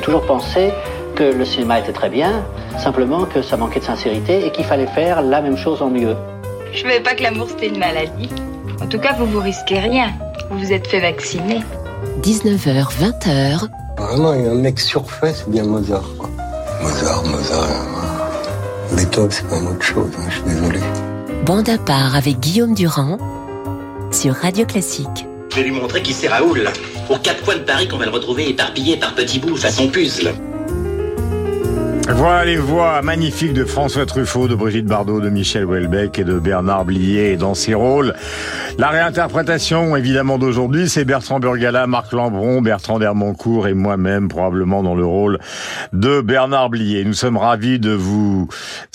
toujours pensé que le cinéma était très bien, simplement que ça manquait de sincérité et qu'il fallait faire la même chose en mieux. Je savais pas que l'amour c'était une maladie. En tout cas, vous vous risquez rien. Vous vous êtes fait vacciner. 19h, 20h. Vraiment, il y a un mec surfait, c'est bien Mozart. Quoi. Mozart, Mozart. euh, Beethoven, c'est quand même autre chose, hein, je suis désolé. Bande à part avec Guillaume Durand sur Radio Classique. Je vais lui montrer qui c'est Raoul. Aux quatre coins de Paris qu'on va le retrouver éparpillé par petits bouts façon puzzle. Voilà les voix magnifiques de François Truffaut, de Brigitte Bardot, de Michel Houellebecq et de Bernard Blier dans ces rôles. La réinterprétation, évidemment, d'aujourd'hui, c'est Bertrand Burgala, Marc Lambron, Bertrand Dermoncourt et moi-même, probablement dans le rôle de Bernard Blier. Nous sommes ravis de vous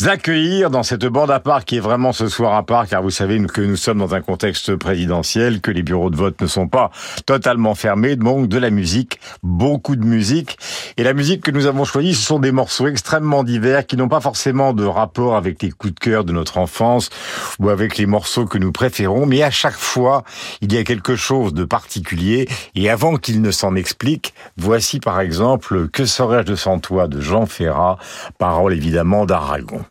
accueillir dans cette bande à part qui est vraiment ce soir à part, car vous savez que nous sommes dans un contexte présidentiel, que les bureaux de vote ne sont pas totalement fermés, donc de la musique, beaucoup de musique. Et la musique que nous avons choisie, ce sont des morceaux extrêmement divers qui n'ont pas forcément de rapport avec les coups de cœur de notre enfance ou avec les morceaux que nous préférons, mais à chaque fois, il y a quelque chose de particulier et avant qu'il ne s'en explique, voici par exemple Que serais-je sans toi de Jean Ferrat, parole évidemment d'Aragon.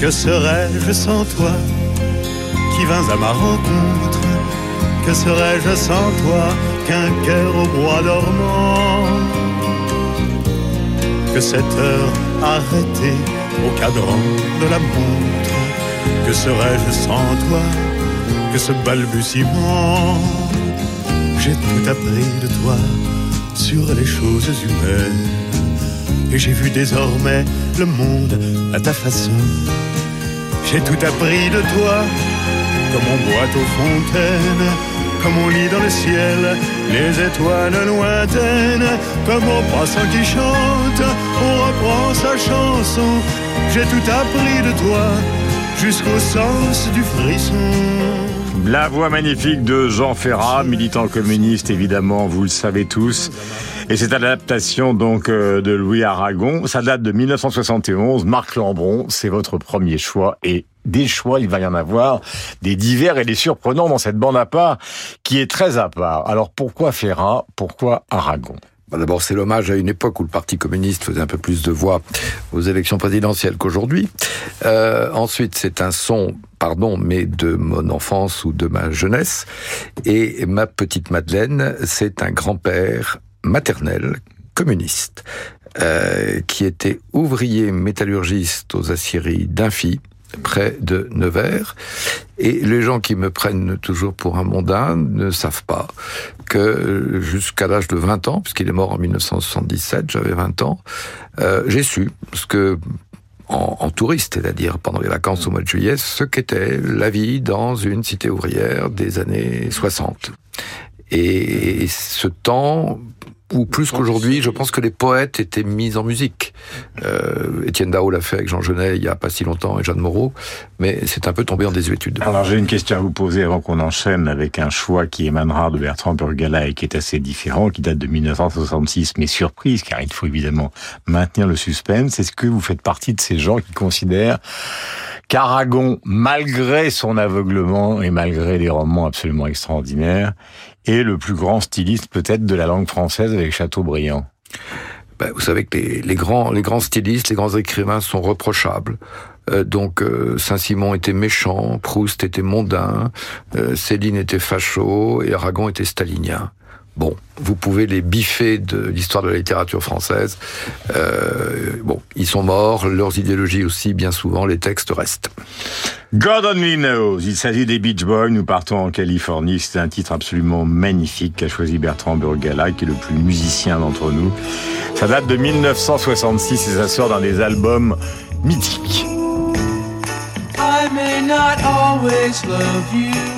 Que serais-je sans toi qui vins à ma rencontre? Que serais-je sans toi qu'un cœur au bois dormant Que cette heure arrêtée au cadran de la montre Que serais-je sans toi que ce balbutiement J'ai tout appris de toi sur les choses humaines et j'ai vu désormais le monde à ta façon. J'ai tout appris de toi, comme on boit aux fontaines, comme on lit dans le ciel les étoiles lointaines, comme au passant qui chante, on reprend sa chanson. J'ai tout appris de toi, jusqu'au sens du frisson. La voix magnifique de Jean Ferrat, militant communiste évidemment, vous le savez tous. Et c'est adaptation donc euh, de Louis Aragon. Ça date de 1971. Marc Lambron, c'est votre premier choix et des choix, il va y en avoir, des divers et des surprenants dans cette bande à part qui est très à part. Alors pourquoi Ferrat? Pourquoi Aragon? Bah, D'abord, c'est l'hommage à une époque où le Parti communiste faisait un peu plus de voix aux élections présidentielles qu'aujourd'hui. Euh, ensuite, c'est un son, pardon, mais de mon enfance ou de ma jeunesse. Et ma petite Madeleine, c'est un grand-père maternel communiste euh, qui était ouvrier métallurgiste aux aciéries d'Infi près de Nevers. Et les gens qui me prennent toujours pour un mondain ne savent pas que jusqu'à l'âge de 20 ans, puisqu'il est mort en 1977, j'avais 20 ans, euh, j'ai su ce que en, en touriste, c'est-à-dire pendant les vacances au mois de juillet, ce qu'était la vie dans une cité ouvrière des années 60. Et ce temps, ou plus qu'aujourd'hui, je pense que les poètes étaient mis en musique. Euh, Étienne Dao l'a fait avec Jean Genet il y a pas si longtemps et Jeanne Moreau, mais c'est un peu tombé en désuétude. Alors j'ai une question à vous poser avant qu'on enchaîne avec un choix qui émanera de Bertrand Burgala et qui est assez différent, qui date de 1966, mais surprise, car il faut évidemment maintenir le suspense. Est-ce que vous faites partie de ces gens qui considèrent qu'Aragon, malgré son aveuglement et malgré des romans absolument extraordinaires, est le plus grand styliste peut-être de la langue française avec Chateaubriand Ben, vous savez que les, grands, les grands stylistes, les grands écrivains sont reprochables. Euh, donc euh, Saint-Simon était méchant, Proust était mondain, euh, Céline était facho et Aragon était stalinien. Bon, vous pouvez les biffer de l'histoire de la littérature française. Euh, bon, ils sont morts, leurs idéologies aussi, bien souvent, les textes restent. God only knows. Il s'agit des Beach Boys. Nous partons en Californie. C'est un titre absolument magnifique qu'a choisi Bertrand Burgala, qui est le plus musicien d'entre nous. Ça date de 1966 et ça sort dans des albums mythiques. I may not always love you,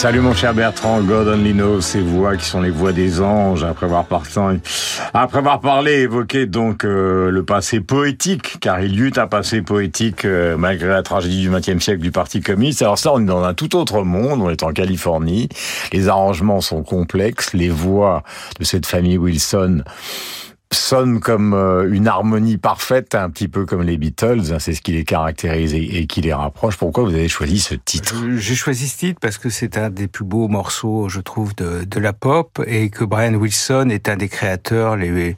Salut mon cher Bertrand, God only knows, ces voix qui sont les voix des anges, après avoir, après avoir parlé, évoqué donc euh, le passé poétique, car il y eut un passé poétique euh, malgré la tragédie du XXe siècle du Parti communiste. Alors ça, on est dans un tout autre monde, on est en Californie, les arrangements sont complexes, les voix de cette famille Wilson sonne comme euh, une harmonie parfaite, un petit peu comme les Beatles. Hein, c'est ce qui les caractérise et, qui les rapproche. Pourquoi vous avez choisi ce titre? J'ai choisi ce titre parce que c'est un des plus beaux morceaux, je trouve, de, de, la pop et que Brian Wilson est un des créateurs les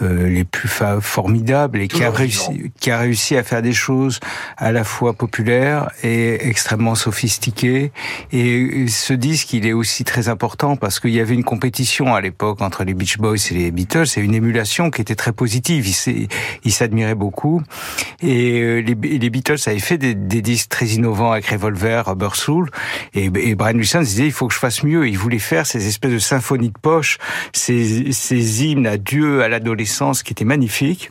euh, les plus formidables et qui a réussi qui a réussi à faire des choses à la fois populaires et extrêmement sophistiquées. Et ce disque, il est aussi très important parce qu'il y avait une compétition à l'époque entre les Beach Boys et les Beatles et une émulation qui était très positive. Il s'admirait beaucoup. Et euh, les, les, Beatles avaient fait des, disques très innovants avec Revolver, Rubber Soul. Et, et Brian Wilson disait, il faut que je fasse mieux. Il voulait faire ces espèces de symphonies de poche, ces hymnes à Dieu, à l'adolescence qui étaient magnifiques.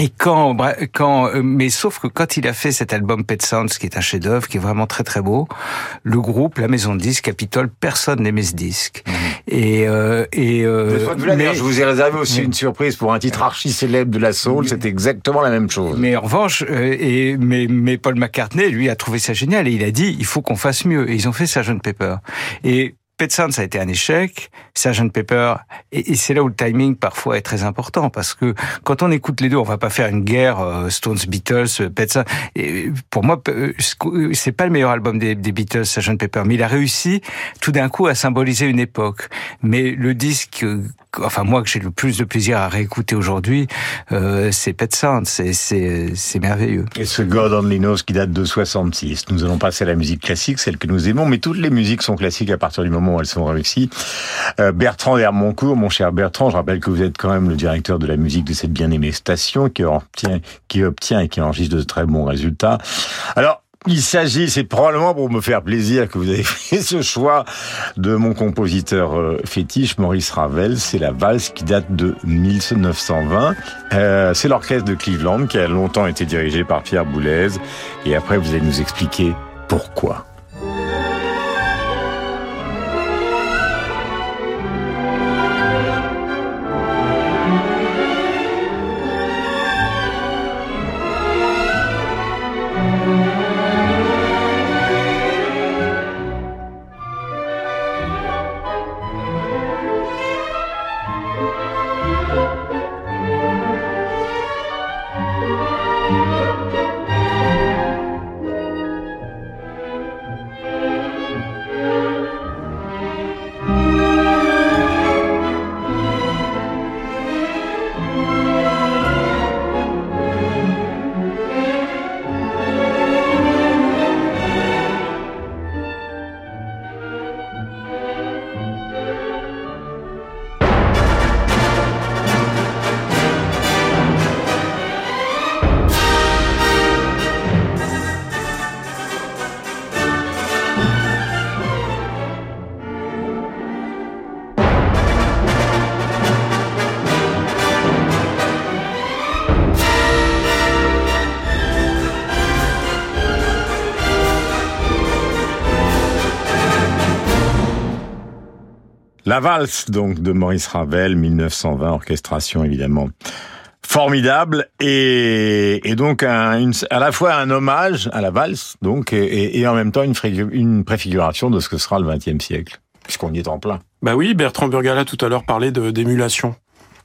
Et quand, quand, euh, mais sauf que quand il a fait cet album Pet Sounds, qui est un chef-d'œuvre, qui est vraiment très très beau, le groupe, la maison de disques, Capitol, personne n'aimait ce disque. Mhm. Et, euh, et euh, mais, je vous ai réservé aussi une surprise pour un titre archi célèbre de la soul. C'est exactement la même chose. Mais en revanche, euh, et mais, mais Paul McCartney, lui, a trouvé ça génial et il a dit il faut qu'on fasse mieux. Et ils ont fait Sgt Pepper. Et Pet ça a été un échec, Sgt Pepper, et, c'est là où le timing parfois est très important parce que quand on écoute les deux, on va pas faire une guerre euh, Stones, Beatles, euh, Pet Et pour moi, euh, c'est pas le meilleur album des, des Beatles, Sgt Pepper, mais il a réussi tout d'un coup à symboliser une époque. Mais le disque enfin moi que j'ai le plus de plaisir à réécouter aujourd'hui, euh, c'est Pet Sound, c'est c'est merveilleux. Et ce God Only Knows qui date de 66. Nous allons passer à la musique classique, celle que nous aimons, mais toutes les musiques sont classiques à partir du moment elles sont réussies. Bertrand Hermoncourt, mon cher Bertrand, je rappelle que vous êtes quand même le directeur de la musique de cette bien-aimée station qui obtient, qui obtient et qui enregistre de très bons résultats. Alors, il s'agit, c'est probablement pour me faire plaisir que vous avez fait ce choix de mon compositeur euh, fétiche, Maurice Ravel. C'est la valse qui date de 1920. Euh, c'est l'orchestre de Cleveland qui a longtemps été dirigé par Pierre Boulez. Et après, vous allez nous expliquer pourquoi. La valse, donc, de Maurice Ravel, 1920, orchestration, évidemment. Formidable et, donc à la fois un hommage à la valse donc et, en même temps une, une préfiguration de ce que sera le XXe siècle puisqu'on y est en plein. Bah oui, Bertrand Burgala tout à l'heure parlait d'émulation.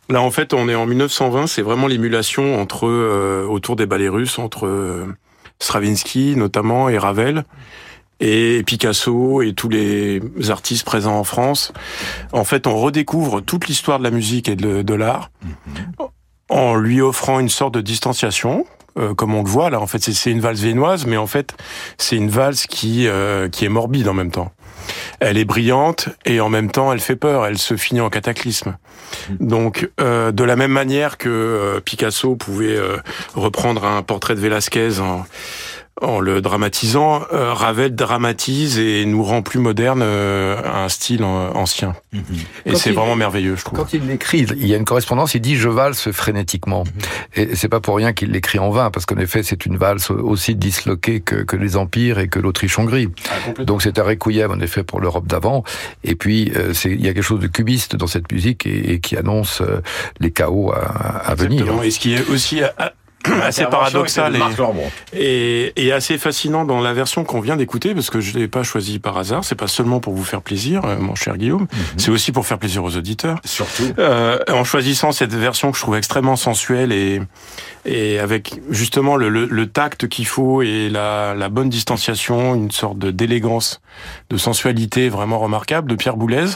Là en fait on est en 1920, c'est vraiment l'émulation entre euh, autour des ballets russes entre euh, Stravinsky notamment et Ravel et Picasso et tous les artistes présents en France. En fait, on redécouvre toute l'histoire de la musique et de, l'art en lui offrant une sorte de distanciation euh, comme on le voit là. En fait, c'est une valse viennoise, mais en fait, c'est une valse qui euh, qui est morbide en même temps. Elle est brillante et en même temps, elle fait peur. Elle se finit en cataclysme. Donc, euh, de la même manière que Picasso pouvait reprendre un portrait de Velázquez en en le dramatisant, euh, Ravel dramatise et nous rend plus moderne euh, un style ancien. Mhm. Et c'est vraiment merveilleux, je trouve. Quand il l'écrit, il y a une correspondance, il dit « je valse frénétiquement mhm. Et c'est pas pour rien qu'il l'écrit en vain, parce qu'en effet, c'est une valse aussi disloquée que, que les empires et que l'Autriche-Hongrie. Ah, Donc c'est un requiem, en effet, pour l'Europe d'avant. Et puis, euh, c'est il y a quelque chose de cubiste dans cette musique et, qui annonce les chaos à, à venir. Et ce qui est aussi assez paradoxal et, et, assez fascinant dans la version qu'on vient d'écouter parce que je l'ai pas choisi par hasard. C'est pas seulement pour vous faire plaisir, euh, mon cher Guillaume. Mhm. C'est aussi pour faire plaisir aux auditeurs. Surtout. Euh, en choisissant cette version que je trouve extrêmement sensuelle et et avec justement le, le, le tact qu'il faut et la, la, bonne distanciation, une sorte d'élégance, de sensualité vraiment remarquable de Pierre Boulez.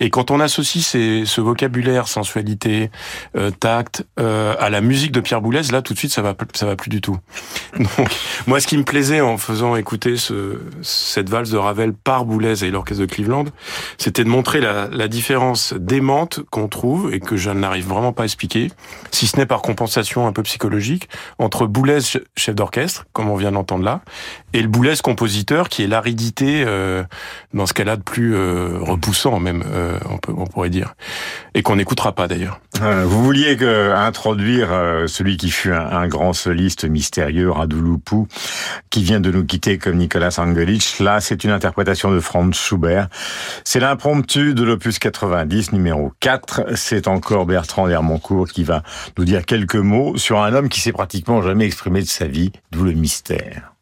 Et quand on associe ces, ce vocabulaire, sensualité, euh, tact, euh, à la musique de Pierre Boulez, là tout de suite ça va ça va plus du tout. Donc moi, ce qui me plaisait en faisant écouter ce, cette valse de Ravel par Boulez et l'orchestre de Cleveland, c'était de montrer la, la différence démente qu'on trouve et que je n'arrive vraiment pas à expliquer, si ce n'est par compensation un peu psychologique, entre Boulez chef d'orchestre, comme on vient d'entendre là, et le Boulez compositeur, qui est l'aridité euh, dans ce qu'elle a de plus euh, repoussant même. Euh, on, peut, on pourrait dire, et qu'on n'écoutera pas d'ailleurs. Euh, vous vouliez introduire euh, celui qui fut un, grand soliste mystérieux, Radouloupou, qui vient de nous quitter comme Nicolas Angelic. Là, c'est une interprétation de Franz Schubert. C'est l'impromptu de l'opus 90, numéro 4. C'est encore Bertrand Hermoncourt qui va nous dire quelques mots sur un homme qui s'est pratiquement jamais exprimé de sa vie, d'où le mystère.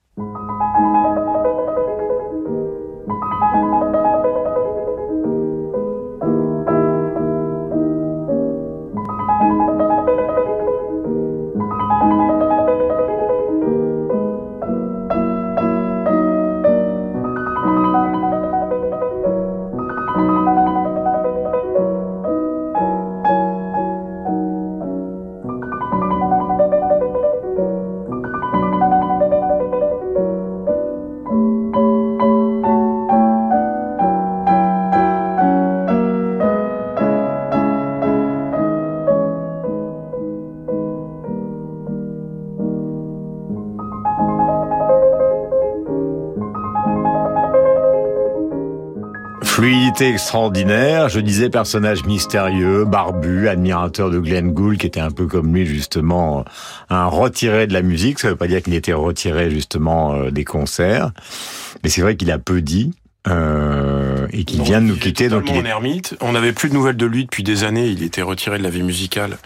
Extraordinaire. Je disais personnage mystérieux, barbu, admirateur de Glenn Gould, qui était un peu comme lui justement un retiré de la musique. Ça veut pas dire qu'il était retiré justement euh, des concerts, mais c'est vrai qu'il a peu dit. Euh, et qui vient de nous quitter. Donc il est ermite. On n'avait plus de nouvelles de lui depuis des années. Il était retiré de la vie musicale.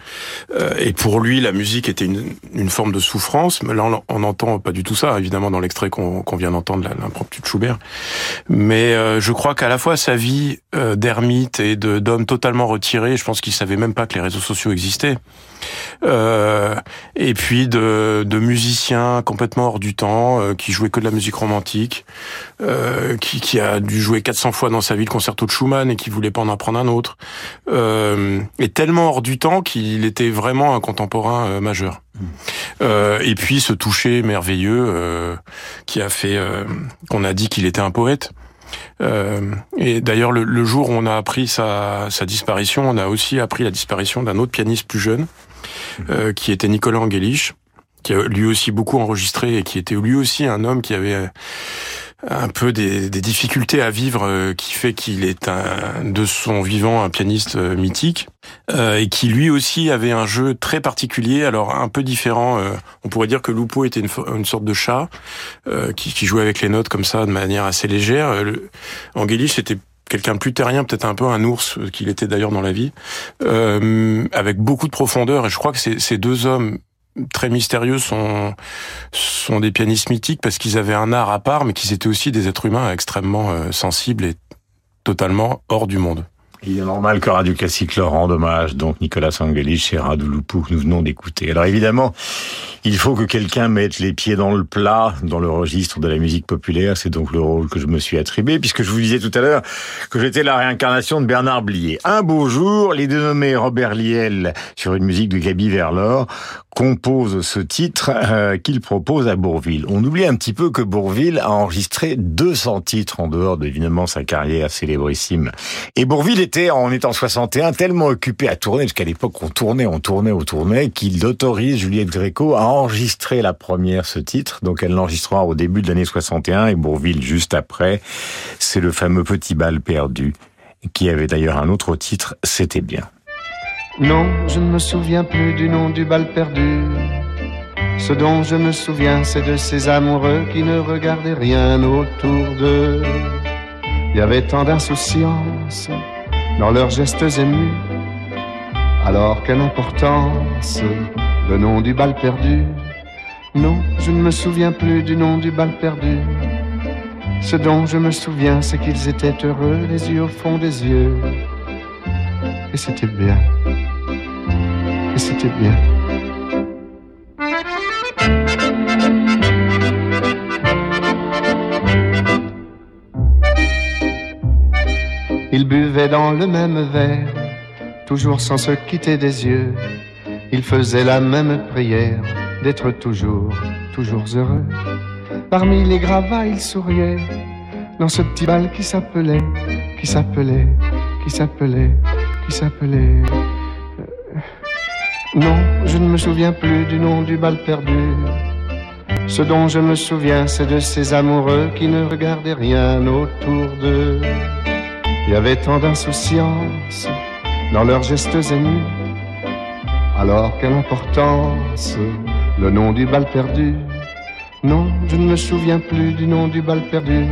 Euh, et pour lui, la musique était une, une, forme de souffrance. Mais là, on n'entend pas du tout ça, évidemment, dans l'extrait qu'on vient d'entendre, l'impromptu de Schubert. Mais euh, je crois qu'à la fois sa vie d'ermite et d'homme totalement retiré, je pense qu'il savait même pas que les réseaux sociaux existaient. Et puis de, de, musiciens complètement hors du temps, qui jouaient que de la musique romantique, qui, qui, a dû jouer 400 fois dans sa vie le concerto de Schumann et qui voulait pas en apprendre un autre, euh, et tellement hors du temps qu'il était vraiment un contemporain euh, majeur. Mmh. et puis ce toucher merveilleux qui a fait qu'on a dit qu'il était un poète. Euh, et d'ailleurs, le, le, jour où on a appris sa, sa, disparition, on a aussi appris la disparition d'un autre pianiste plus jeune, euh, qui était Nicolas Angelich, qui a lui aussi beaucoup enregistré et qui était lui aussi un homme qui avait un peu des, des difficultés à vivre, euh, qui fait qu'il est un, de son vivant un pianiste euh, mythique, euh, et qui lui aussi avait un jeu très particulier, alors un peu différent. on pourrait dire que Lupo était une, une sorte de chat qui, qui, jouait avec les notes comme ça de manière assez légère. Angelis était quelqu'un plus terrien, peut-être un peu un ours qu'il était d'ailleurs dans la vie, euh, avec beaucoup de profondeur. Et je crois que ces deux hommes très mystérieux sont sont des pianistes mythiques parce qu'ils avaient un art à part, mais qu'ils étaient aussi des êtres humains extrêmement euh, sensibles et totalement hors du monde. Il est normal que Radio Classique leur rende hommage, donc Nicolas Angelich et Radouloupou que nous venons d'écouter. Alors évidemment, il faut que quelqu'un mette les pieds dans le plat, dans le registre de la musique populaire. C'est donc le rôle que je me suis attribué, puisque je vous disais tout à l'heure que j'étais la réincarnation de Bernard Blier. Un beau jour, les dénommés Robert Liel sur une musique de Gaby Verlor compose ce titre euh, qu'il propose à Bourville. On oublie un petit peu que Bourville a enregistré 200 titres en dehors de, évidemment, sa carrière célébrissime. Et Bourville était, en étant 61, tellement occupé à tourner, parce qu'à l'époque, on tournait, on tournait, on tournait, qu'il autorise Juliette Gréco à enregistrer la première ce titre. Donc elle l'enregistrera au début de l'année 61 et Bourville juste après. C'est le fameux Petit bal perdu, qui avait d'ailleurs un autre titre, C'était bien. Non, je ne me souviens plus du nom du bal perdu. Ce dont je me souviens, c'est de ces amoureux qui ne regardaient rien autour d'eux. Il y avait tant d'insouciance dans leurs gestes émus. Alors quelle importance le nom du bal perdu? Non, je ne me souviens plus du nom du bal perdu. Ce dont je me souviens, c'est qu'ils étaient heureux, les yeux au fond des yeux. Et c'était bien. Et c'était bien. Ils buvaient dans le même verre, toujours sans se quitter des yeux. Ils faisaient la même prière d'être toujours, toujours heureux. Parmi les gravats, ils souriaient dans ce petit bal qui s'appelait, qui s'appelait, qui s'appelait, qui s'appelait. Euh, Non, je ne me souviens plus du nom du bal perdu. Ce dont je me souviens, c'est de ces amoureux qui ne regardaient rien autour d'eux. Il y avait tant d'insouciance dans leurs gestes émus. Alors quelle importance le nom du bal perdu? Non, je ne me souviens plus du nom du bal perdu.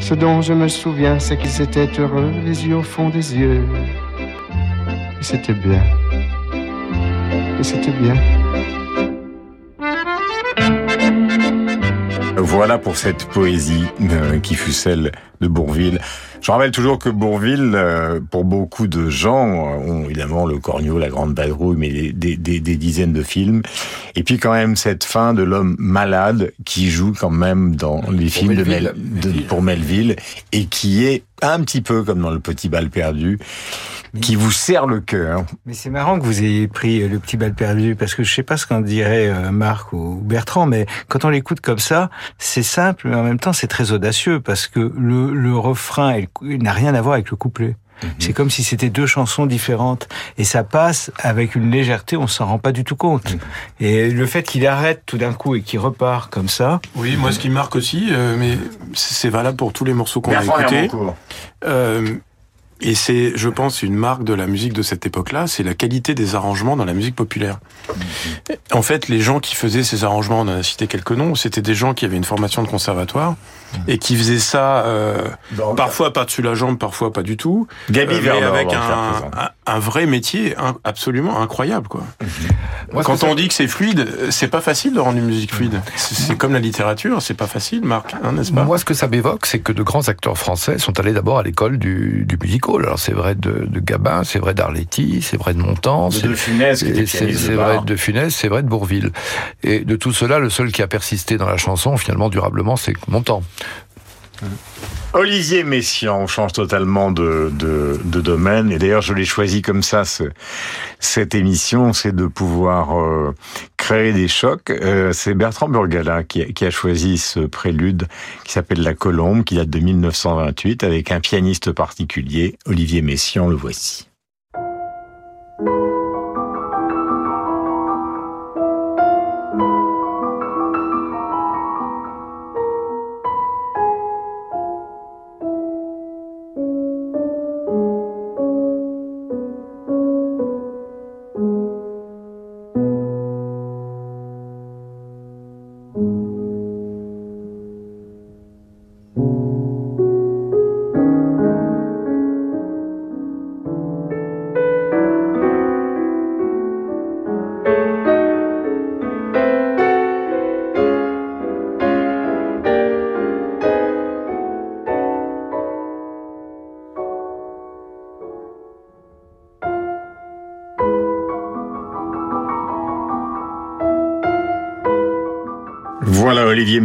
Ce dont je me souviens, c'est qu'ils étaient heureux, les yeux au fond des yeux. Et c'était bien. Et c'était bien. Voilà pour cette poésie euh, qui fut celle de Bourville. Je rappelle toujours que Bourville, euh, pour beaucoup de gens, euh, ont évidemment le Cornio, la Grande Badrouille, mais des, des, des, des, dizaines de films. Et puis quand même cette fin de l'homme malade qui joue quand même dans les pour films Melville. de, Mel, de pour Melville et qui est un petit peu comme dans Le Petit Bal perdu, qui vous serre le cœur. Mais c'est marrant que vous ayez pris le petit bal perdu parce que je sais pas ce qu'en dirait euh, Marc ou Bertrand, mais quand on l'écoute comme ça, c'est simple, mais en même temps c'est très audacieux parce que le, le refrain n'a rien à voir avec le couplet. C'est comme si c'était deux chansons différentes et ça passe avec une légèreté, on s'en rend pas du tout compte. Et le fait qu'il arrête tout d'un coup et qu'il repart comme ça. Oui, moi ce qui me marque aussi, euh, mais c'est valable pour tous les morceaux qu'on a écoutés. Euh, et c'est, je pense, une marque de la musique de cette époque-là, c'est la qualité des arrangements dans la musique populaire. En fait, les gens qui faisaient ces arrangements, on en a cité quelques noms, c'était des gens qui avaient une formation de conservatoire et qui faisaient ça euh, parfois par-dessus la jambe, parfois pas du tout. Gaby mais Verlor, avec un, présent. un, un vrai métier un- absolument incroyable, quoi. Moi, ce Quand on dit que c'est fluide, c'est pas facile de rendre une musique fluide. C'est c'est comme la littérature, c'est pas facile, Marc, hein, n'est-ce pas? Moi, ce que ça m'évoque, c'est que de grands acteurs français sont allés d'abord à l'école du, du musical. Alors, c'est vrai de, de Gabin, c'est vrai d'Arletty, c'est vrai de Montand, De c'est De Funès, qui était et c'est pianiste de c'est bar. vrai de Funès, c'est vrai de Bourville. Et de tout cela, le seul qui a persisté dans la chanson, finalement, durablement, c'est Montand. Olivier Messiaen, on change totalement de, de, de domaine. Et d'ailleurs, je l'ai choisi comme ça, ce, cette émission, c'est de pouvoir euh, créer des chocs. Euh, c'est Bertrand Burgala qui, a- qui a choisi ce prélude qui s'appelle La Colombe, qui date de 1928, avec un pianiste particulier, Olivier Messiaen, le voici.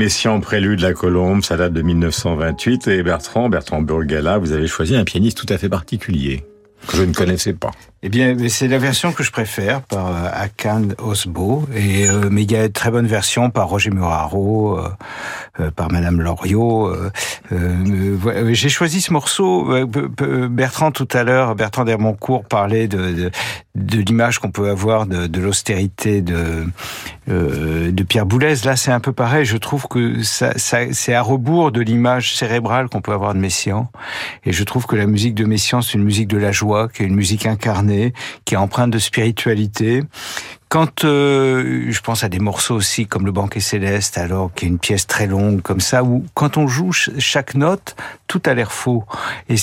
Messiaen, prélude La Colombe, ça date de 1928. Et Bertrand, Bertrand Burgala, vous avez choisi un pianiste tout à fait particulier, que je ne connaissais pas. Eh bien, c'est la version que je préfère par euh, Akan Osbo, et euh, mais il y a une très bonne version par Roger Muraro, euh, par Madame Loriot. Euh, euh, J'ai choisi ce morceau. euh, Bertrand tout à l'heure, Bertrand d'Hermoncourt parlait de de, l'image qu'on peut avoir de, l'austérité de euh, de Pierre Boulez. Là, c'est un peu pareil. Je trouve que ça c'est à rebours de l'image cérébrale qu'on peut avoir de Messiaen. Et je trouve que la musique de Messiaen, c'est une musique de la joie, qui est une musique incarnée, qui est empreinte de spiritualité. Quand euh, je pense à des morceaux aussi comme le Banquet Céleste, alors qui est une pièce très longue comme ça, où quand on joue ch- chaque note, tout a l'air faux et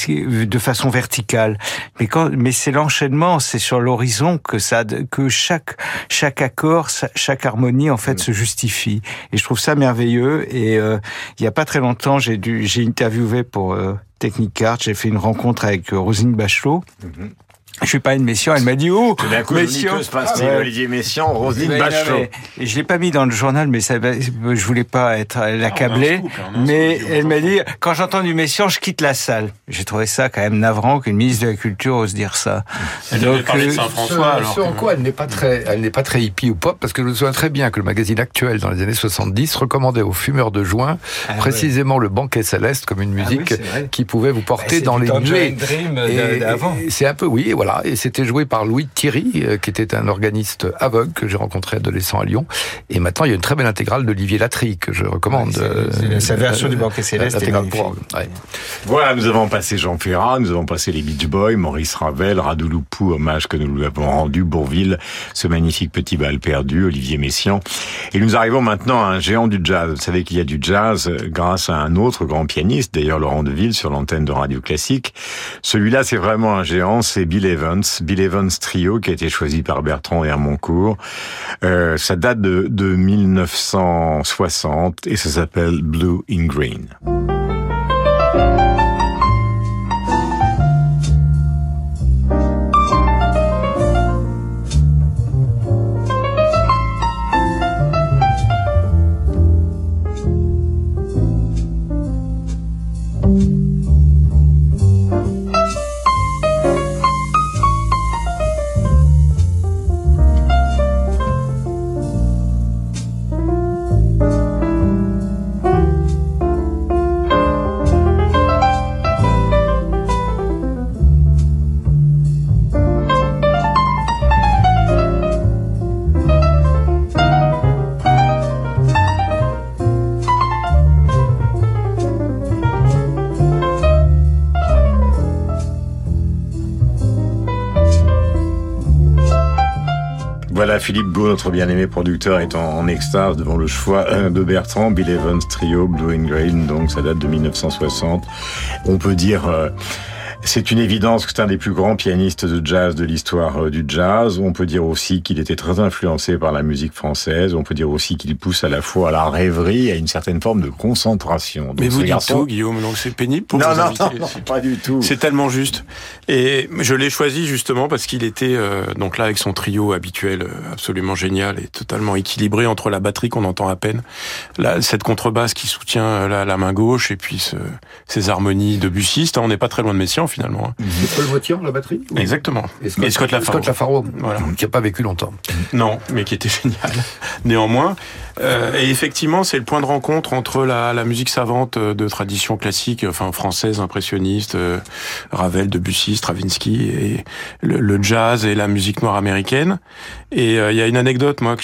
de façon verticale. Mais quand, mais c'est l'enchaînement, c'est sur l'horizon que ça, que chaque chaque accord, chaque harmonie en fait se justifie. Et je trouve ça merveilleux. Et euh, il y a pas très longtemps, j'ai dû, j'ai interviewé pour euh, Technicart, j'ai fait une rencontre avec euh, Rosine Bachelot. Je suis pas une Messiaen, elle m'a dit oh Tout d'un coup, Messiaen. Nico Spasti, Ouais. Olivier Messiaen, Roselyne non, Bachelot. mais- je l'ai pas mis dans le journal, mais ça, je voulais pas être l'accablé. scoop, là, on a un mais scoop, elle m'a dit, quand j'entends du Messiaen, je quitte la salle. J'ai trouvé ça quand même navrant qu'une ministre de la Culture ose dire ça. Elle devait parler de Saint-François, ce, alors ce en que- quoi elle n'est pas très, elle n'est pas très hippie ou pop, parce que je me souviens très bien que le magazine actuel dans les années 70 recommandait aux fumeurs de joint Ah précisément le banquet céleste comme une Ah oui, musique qui pouvait vous Bah, porter c'est dans les nuées. C'est un peu, oui, voilà. Et c'était joué par Louis Thierry, euh, qui était un organiste aveugle que j'ai rencontré adolescent à Lyon. Et maintenant, il y a une très belle intégrale d'Olivier Latry que je recommande. Ouais, c'est- euh, sa version du Banquet Céleste est l'intégrale magnifique. pour- ouais. Voilà, nous avons passé Jean Ferrat, nous avons passé les Beach Boys, Maurice Ravel, Radouloupou, hommage que nous lui avons rendu, Bourville, ce magnifique petit bal perdu, Olivier Messiaen. Et nous arrivons maintenant à un géant du jazz. Vous savez qu'il y a du jazz euh, grâce à un autre grand pianiste, d'ailleurs Laurent Deville, sur l'antenne de Radio Classique. Celui-là, c'est vraiment un géant, c'est Bill Bill Evans Trio, qui a été choisi par Bertrand Hermoncourt. Euh, ça date de, de 1960 et ça s'appelle Blue in Green. Philippe Beau, notre bien-aimé producteur, est en, en extase devant le choix euh, de Bertrand, Bill Evans Trio, Blue and Green, donc ça date de 1960. On peut dire... euh, c'est une évidence que c'est un des plus grands pianistes de jazz de l'histoire euh, du jazz. On peut dire aussi qu'il était très influencé par la musique française. On peut dire aussi qu'il pousse à la fois à la rêverie et à une certaine forme de concentration. Donc, Mais vous dites garçon- tout, Guillaume, donc c'est pénible pour Non, vous non, non, non, pas du tout. C'est tellement juste. Et je l'ai choisi justement parce qu'il était euh, donc là avec son trio habituel, euh, absolument génial et totalement équilibré entre la batterie qu'on entend à peine, là, cette contrebasse qui soutient euh, la, la main gauche et puis ce- ces harmonies de bussiste. On n'est pas très loin de Messiaen finalement. C'est Paul Motian, la batterie ou- Exactement. Et Scott, Et Scott Lafaro. Scott Lafaro, Voilà. qui n'a pas vécu longtemps. Non, mais qui était génial. Néanmoins, euh, et effectivement, c'est le point de rencontre entre la, la musique savante euh, de tradition classique, enfin française, impressionniste, euh, Ravel, Debussy, Stravinsky, et le, le jazz et la musique noire américaine. Et euh, il y a une anecdote, moi, que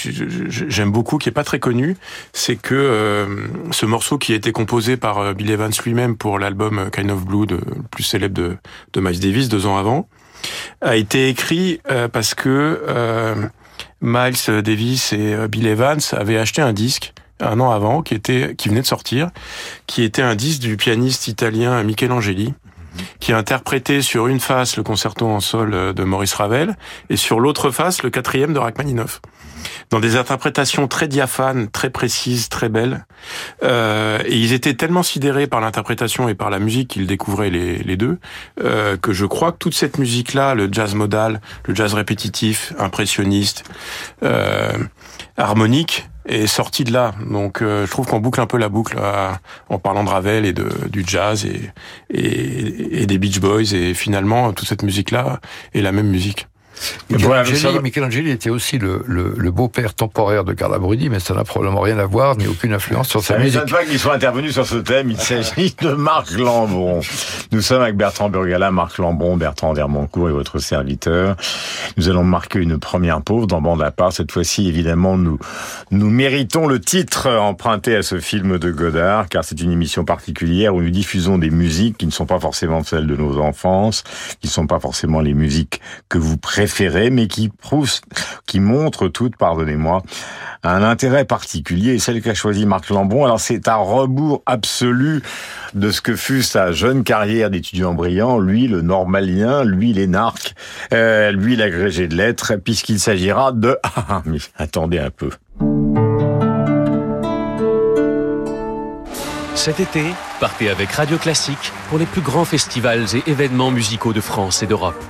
j'aime beaucoup, qui est pas très connue, c'est que euh, ce morceau qui a été composé par Bill Evans lui-même pour l'album Kind of Blue, de, le plus célèbre de, de Miles Davis, deux ans avant, a été écrit parce que Miles Davis et euh, Bill Evans avaient acheté un disque un an avant qui était qui venait de sortir, qui était un disque du pianiste italien Michelangeli qui a interprété sur une face le concerto en sol euh, de Maurice Ravel et sur l'autre face le quatrième de Rachmaninoff. Dans des interprétations très diaphanes, très précises, très belles. Euh, et ils étaient tellement sidérés par l'interprétation et par la musique qu'ils découvraient les, les deux, euh, que je crois que toute cette musique-là, le jazz modal, le jazz répétitif, impressionniste, euh, harmonique, est sorti de là. Donc euh, je trouve qu'on boucle un peu la boucle euh, en parlant de Ravel et de, du jazz et, des Beach Boys. Et finalement, toute cette musique-là est la même musique. Michelangeli, Michelangeli était aussi le, le, le beau-père temporaire de Carla Bruni, mais ça n'a probablement rien à voir, ni aucune influence sur sa ça musique. m'étonne pas qu'ils soient intervenus sur ce thème. Il s'agit de Marc Lambron. Nous sommes avec Bertrand Burgala, Marc Lambron, Bertrand Dermoncourt et votre serviteur. Nous allons marquer une première pause dans Bande à part. Cette fois-ci, évidemment, nous, nous méritons le titre emprunté à ce film de Godard, car c'est une émission particulière où nous diffusons des musiques qui ne sont pas forcément celles de nos enfances, qui ne sont pas forcément les musiques que vous préférez, mais qui prouvent, qui montrent toutes, pardonnez-moi, un intérêt particulier, celle qu'a choisi Marc Lambron. Alors c'est un rebours absolu de ce que fut sa jeune carrière d'étudiant brillant, lui le normalien, lui l'énarque, euh, lui l'agrégé de lettres, puisqu'il s'agira de... Ah, mais attendez un peu. Cet été, partez avec Radio Classique pour les plus grands festivals et événements musicaux de France et d'Europe.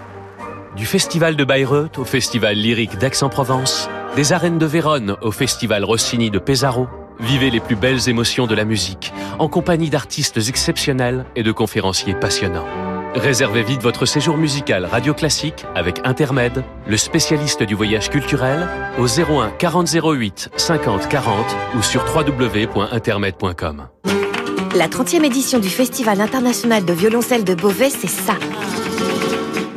Du Festival de Bayreuth au Festival lyrique d'Aix-en-Provence, des arènes de Vérone au Festival Rossini de Pesaro, vivez les plus belles émotions de la musique en compagnie d'artistes exceptionnels et de conférenciers passionnants. Réservez vite votre séjour musical Radio Classique avec Intermed, le spécialiste du voyage culturel, au 01 40 08 50 40 ou sur www.intermed.com. La 30e édition du Festival international de violoncelle de Beauvais, c'est ça.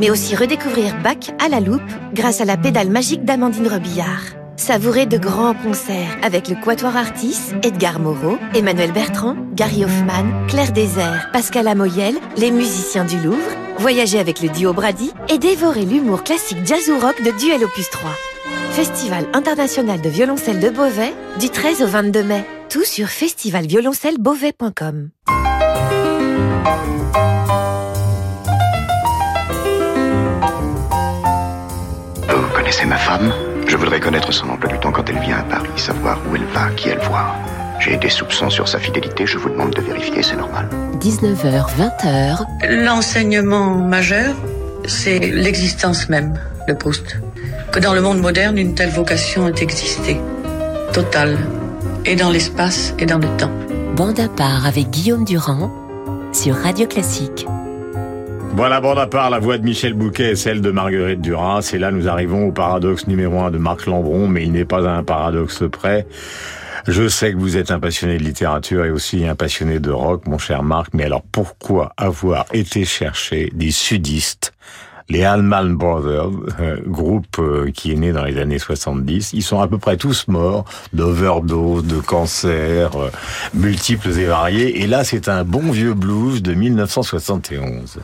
Mais aussi redécouvrir Bach à la loupe grâce à la pédale magique d'Amandine Robillard. Savourez de grands concerts avec le Quatuor Artis, Edgar Moreau, Emmanuel Bertrand, Gary Hoffman, Claire Désert, Pascal Amoyel, les musiciens du Louvre, voyager avec le duo Brady et dévorer l'humour classique jazz ou rock de Duel Opus 3. Festival international de violoncelle de Beauvais du 13 au 22 mai. Tout sur festivalvioloncellebeauvais.com. Connaissez ma femme Je voudrais connaître son emploi du temps quand elle vient à Paris, savoir où elle va, qui elle voit. J'ai des soupçons sur sa fidélité, je vous demande de vérifier, c'est normal. 19h, 20h. L'enseignement majeur, c'est l'existence même de Proust. Que dans le monde moderne, une telle vocation ait existé. Totale. Et dans l'espace et dans le temps. Bande à part avec Guillaume Durand sur Radio Classique. Voilà, bande à part, la voix de Michel Bouquet et celle de Marguerite Duras. Et là, nous arrivons au paradoxe numéro un de Marc Lambron, mais il n'est pas un paradoxe près. Je sais que vous êtes un passionné de littérature et aussi un passionné de rock, mon cher Marc, mais alors pourquoi avoir été chercher des sudistes les Allman Brothers, euh, groupe euh, qui est né dans les années 70, ils sont à peu près tous morts d'overdose, de cancer, euh, multiples et variés. Et là, c'est un bon vieux blues de 1971.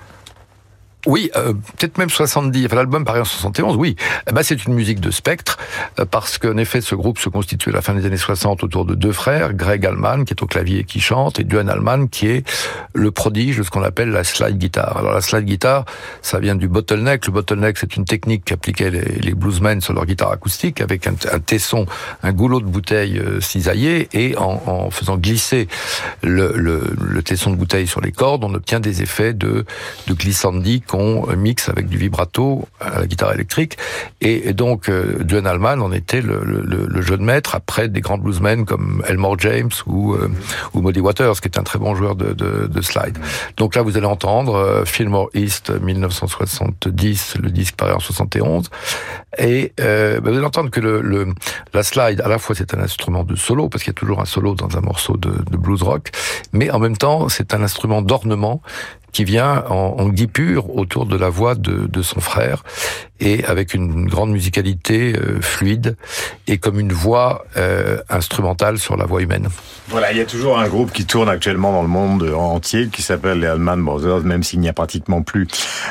Oui, euh, peut-être même 70. Enfin, l'album paraît en 71, oui. Eh ben, c'est une musique de spectre, euh, parce qu'en effet, ce groupe se constitue à la fin des années 60 autour de deux frères, Greg Allman, qui est au clavier et qui chante, et Duane Allman, qui est le prodige de ce qu'on appelle la slide guitar. Alors, la slide guitar, ça vient du bottleneck. Le bottleneck, c'est une technique qu'appliquaient les, bluesmen sur leur guitare acoustique, avec un, un tesson, un goulot de bouteille euh, cisaillé, et en, en faisant glisser le, le, le, tesson de bouteille sur les cordes, on obtient des effets de, de glissandi mixe avec du vibrato à la guitare électrique. Et, donc, euh, Duane Allman en était le, le, maître après des grands bluesmen comme Elmore James ou, euh, ou Muddy Waters, qui est un très bon joueur de, de, de slide. Donc là, vous allez entendre euh, Fillmore East 1970, le disque paraît en 71. Et euh, vous allez entendre que le, la slide, à la fois c'est un instrument de solo, parce qu'il y a toujours un solo dans un morceau de blues rock, mais en même temps c'est un instrument d'ornement qui vient en, en guipure autour de la voix de, de, son frère et avec une grande musicalité euh, fluide et comme une voix euh, instrumentale sur la voix humaine. Voilà, il y a toujours un groupe qui tourne actuellement dans le monde entier qui s'appelle les Allman Brothers, même s'il n'y a pratiquement plus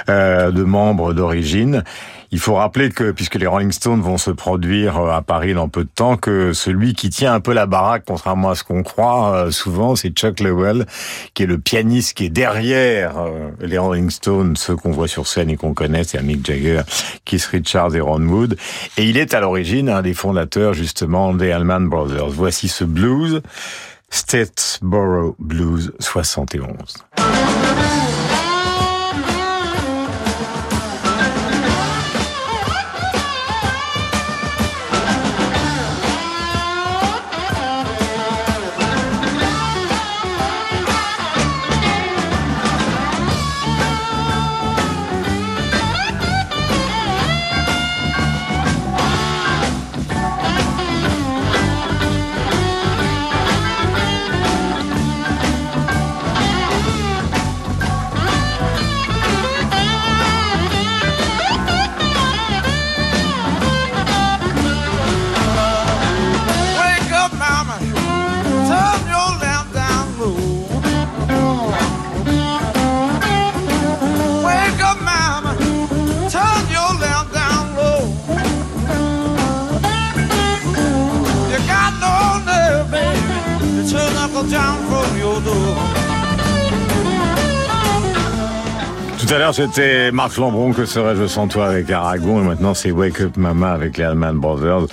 euh, de membres d'origine. Il faut rappeler que, puisque les Rolling Stones vont se produire à Paris dans peu de temps, que celui qui tient un peu la baraque, contrairement à ce qu'on croit souvent, c'est Chuck Lowell, qui est le pianiste qui est derrière les Rolling Stones, ceux qu'on voit sur scène et qu'on connaît, c'est Mick Jagger, Keith Richards et Ron Wood. Et il est à l'origine un des fondateurs, justement, des Allman Brothers. Voici ce blues, Statesboro Blues 71. C'était Marc Lambron, que serais-je sans toi avec Aragon, et maintenant c'est Wake Up Mama avec les Allman Brothers.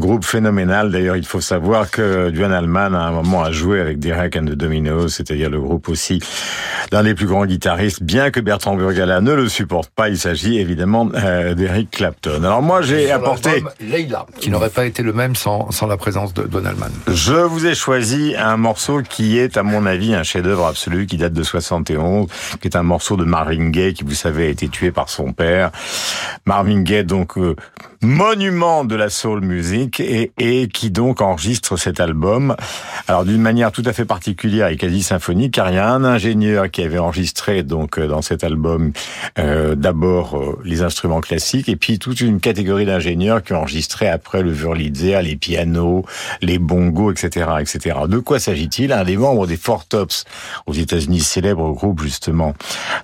Groupe phénoménal. D'ailleurs, il faut savoir que Duane Allman, à un moment, a joué avec Derek and the Dominoes, c'est-à-dire le groupe aussi d'un des plus grands guitaristes, bien que Bertrand Burgala ne le supporte pas. Il s'agit évidemment euh, d'Eric Clapton. Alors moi, j'ai apporté... Leila, qui n'aurait pas été le même sans, sans la présence de Duane Allman. Je vous ai choisi un morceau qui est, à mon avis, un chef-d'œuvre absolu, qui date de 71, qui est un morceau de Marvin Gaye, qui, vous savez, a été tué par son père. Marvin Gaye, donc, euh, monument de la soul music, et, et qui donc enregistre cet album. Alors, d'une manière tout à fait particulière et quasi symphonique, car il y a un ingénieur qui avait enregistré, donc, euh, dans cet album, euh, d'abord euh, les instruments classiques, et puis toute une catégorie d'ingénieurs qui ont enregistré après le Wurlitzer, les pianos, les bongos, etc., etc. De quoi s'agit-il? Un des membres des Four Tops aux États-Unis, célèbre groupe justement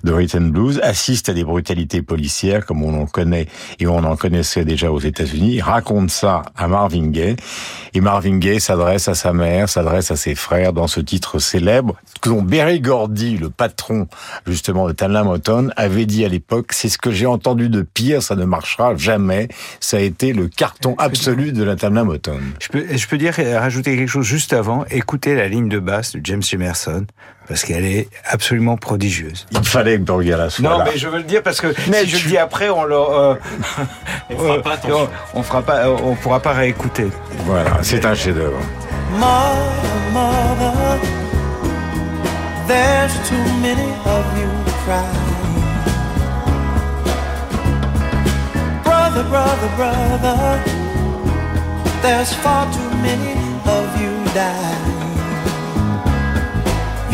de rhythm blues, assiste à des brutalités policières comme on en connaît et on en connaissait déjà aux États-Unis. Il raconte ça à Marvin Gaye et Marvin Gaye s'adresse à sa mère, s'adresse à ses frères dans ce titre célèbre dont Berry Gordy, le patron justement de Tamla Motown, avait dit à l'époque c'est ce que j'ai entendu de pire, ça ne marchera jamais. Ça a été le carton absolu de la Tamla Motown. Je peux, je peux dire, rajouter quelque chose juste avant. Écoutez la ligne de basse de James Emerson, parce qu'elle est absolument prodigieuse. Il fallait que Burgala soit Non, là. mais je veux le dire parce que Mais si je tu- le dis après, on leur, euh, On fera pas attention. on, on fera pas, on pourra pas réécouter. Voilà, c'est un chef-d'œuvre. Mother, mother, there's too many of you crying. Brother, brother, brother, there's far too many of you dying.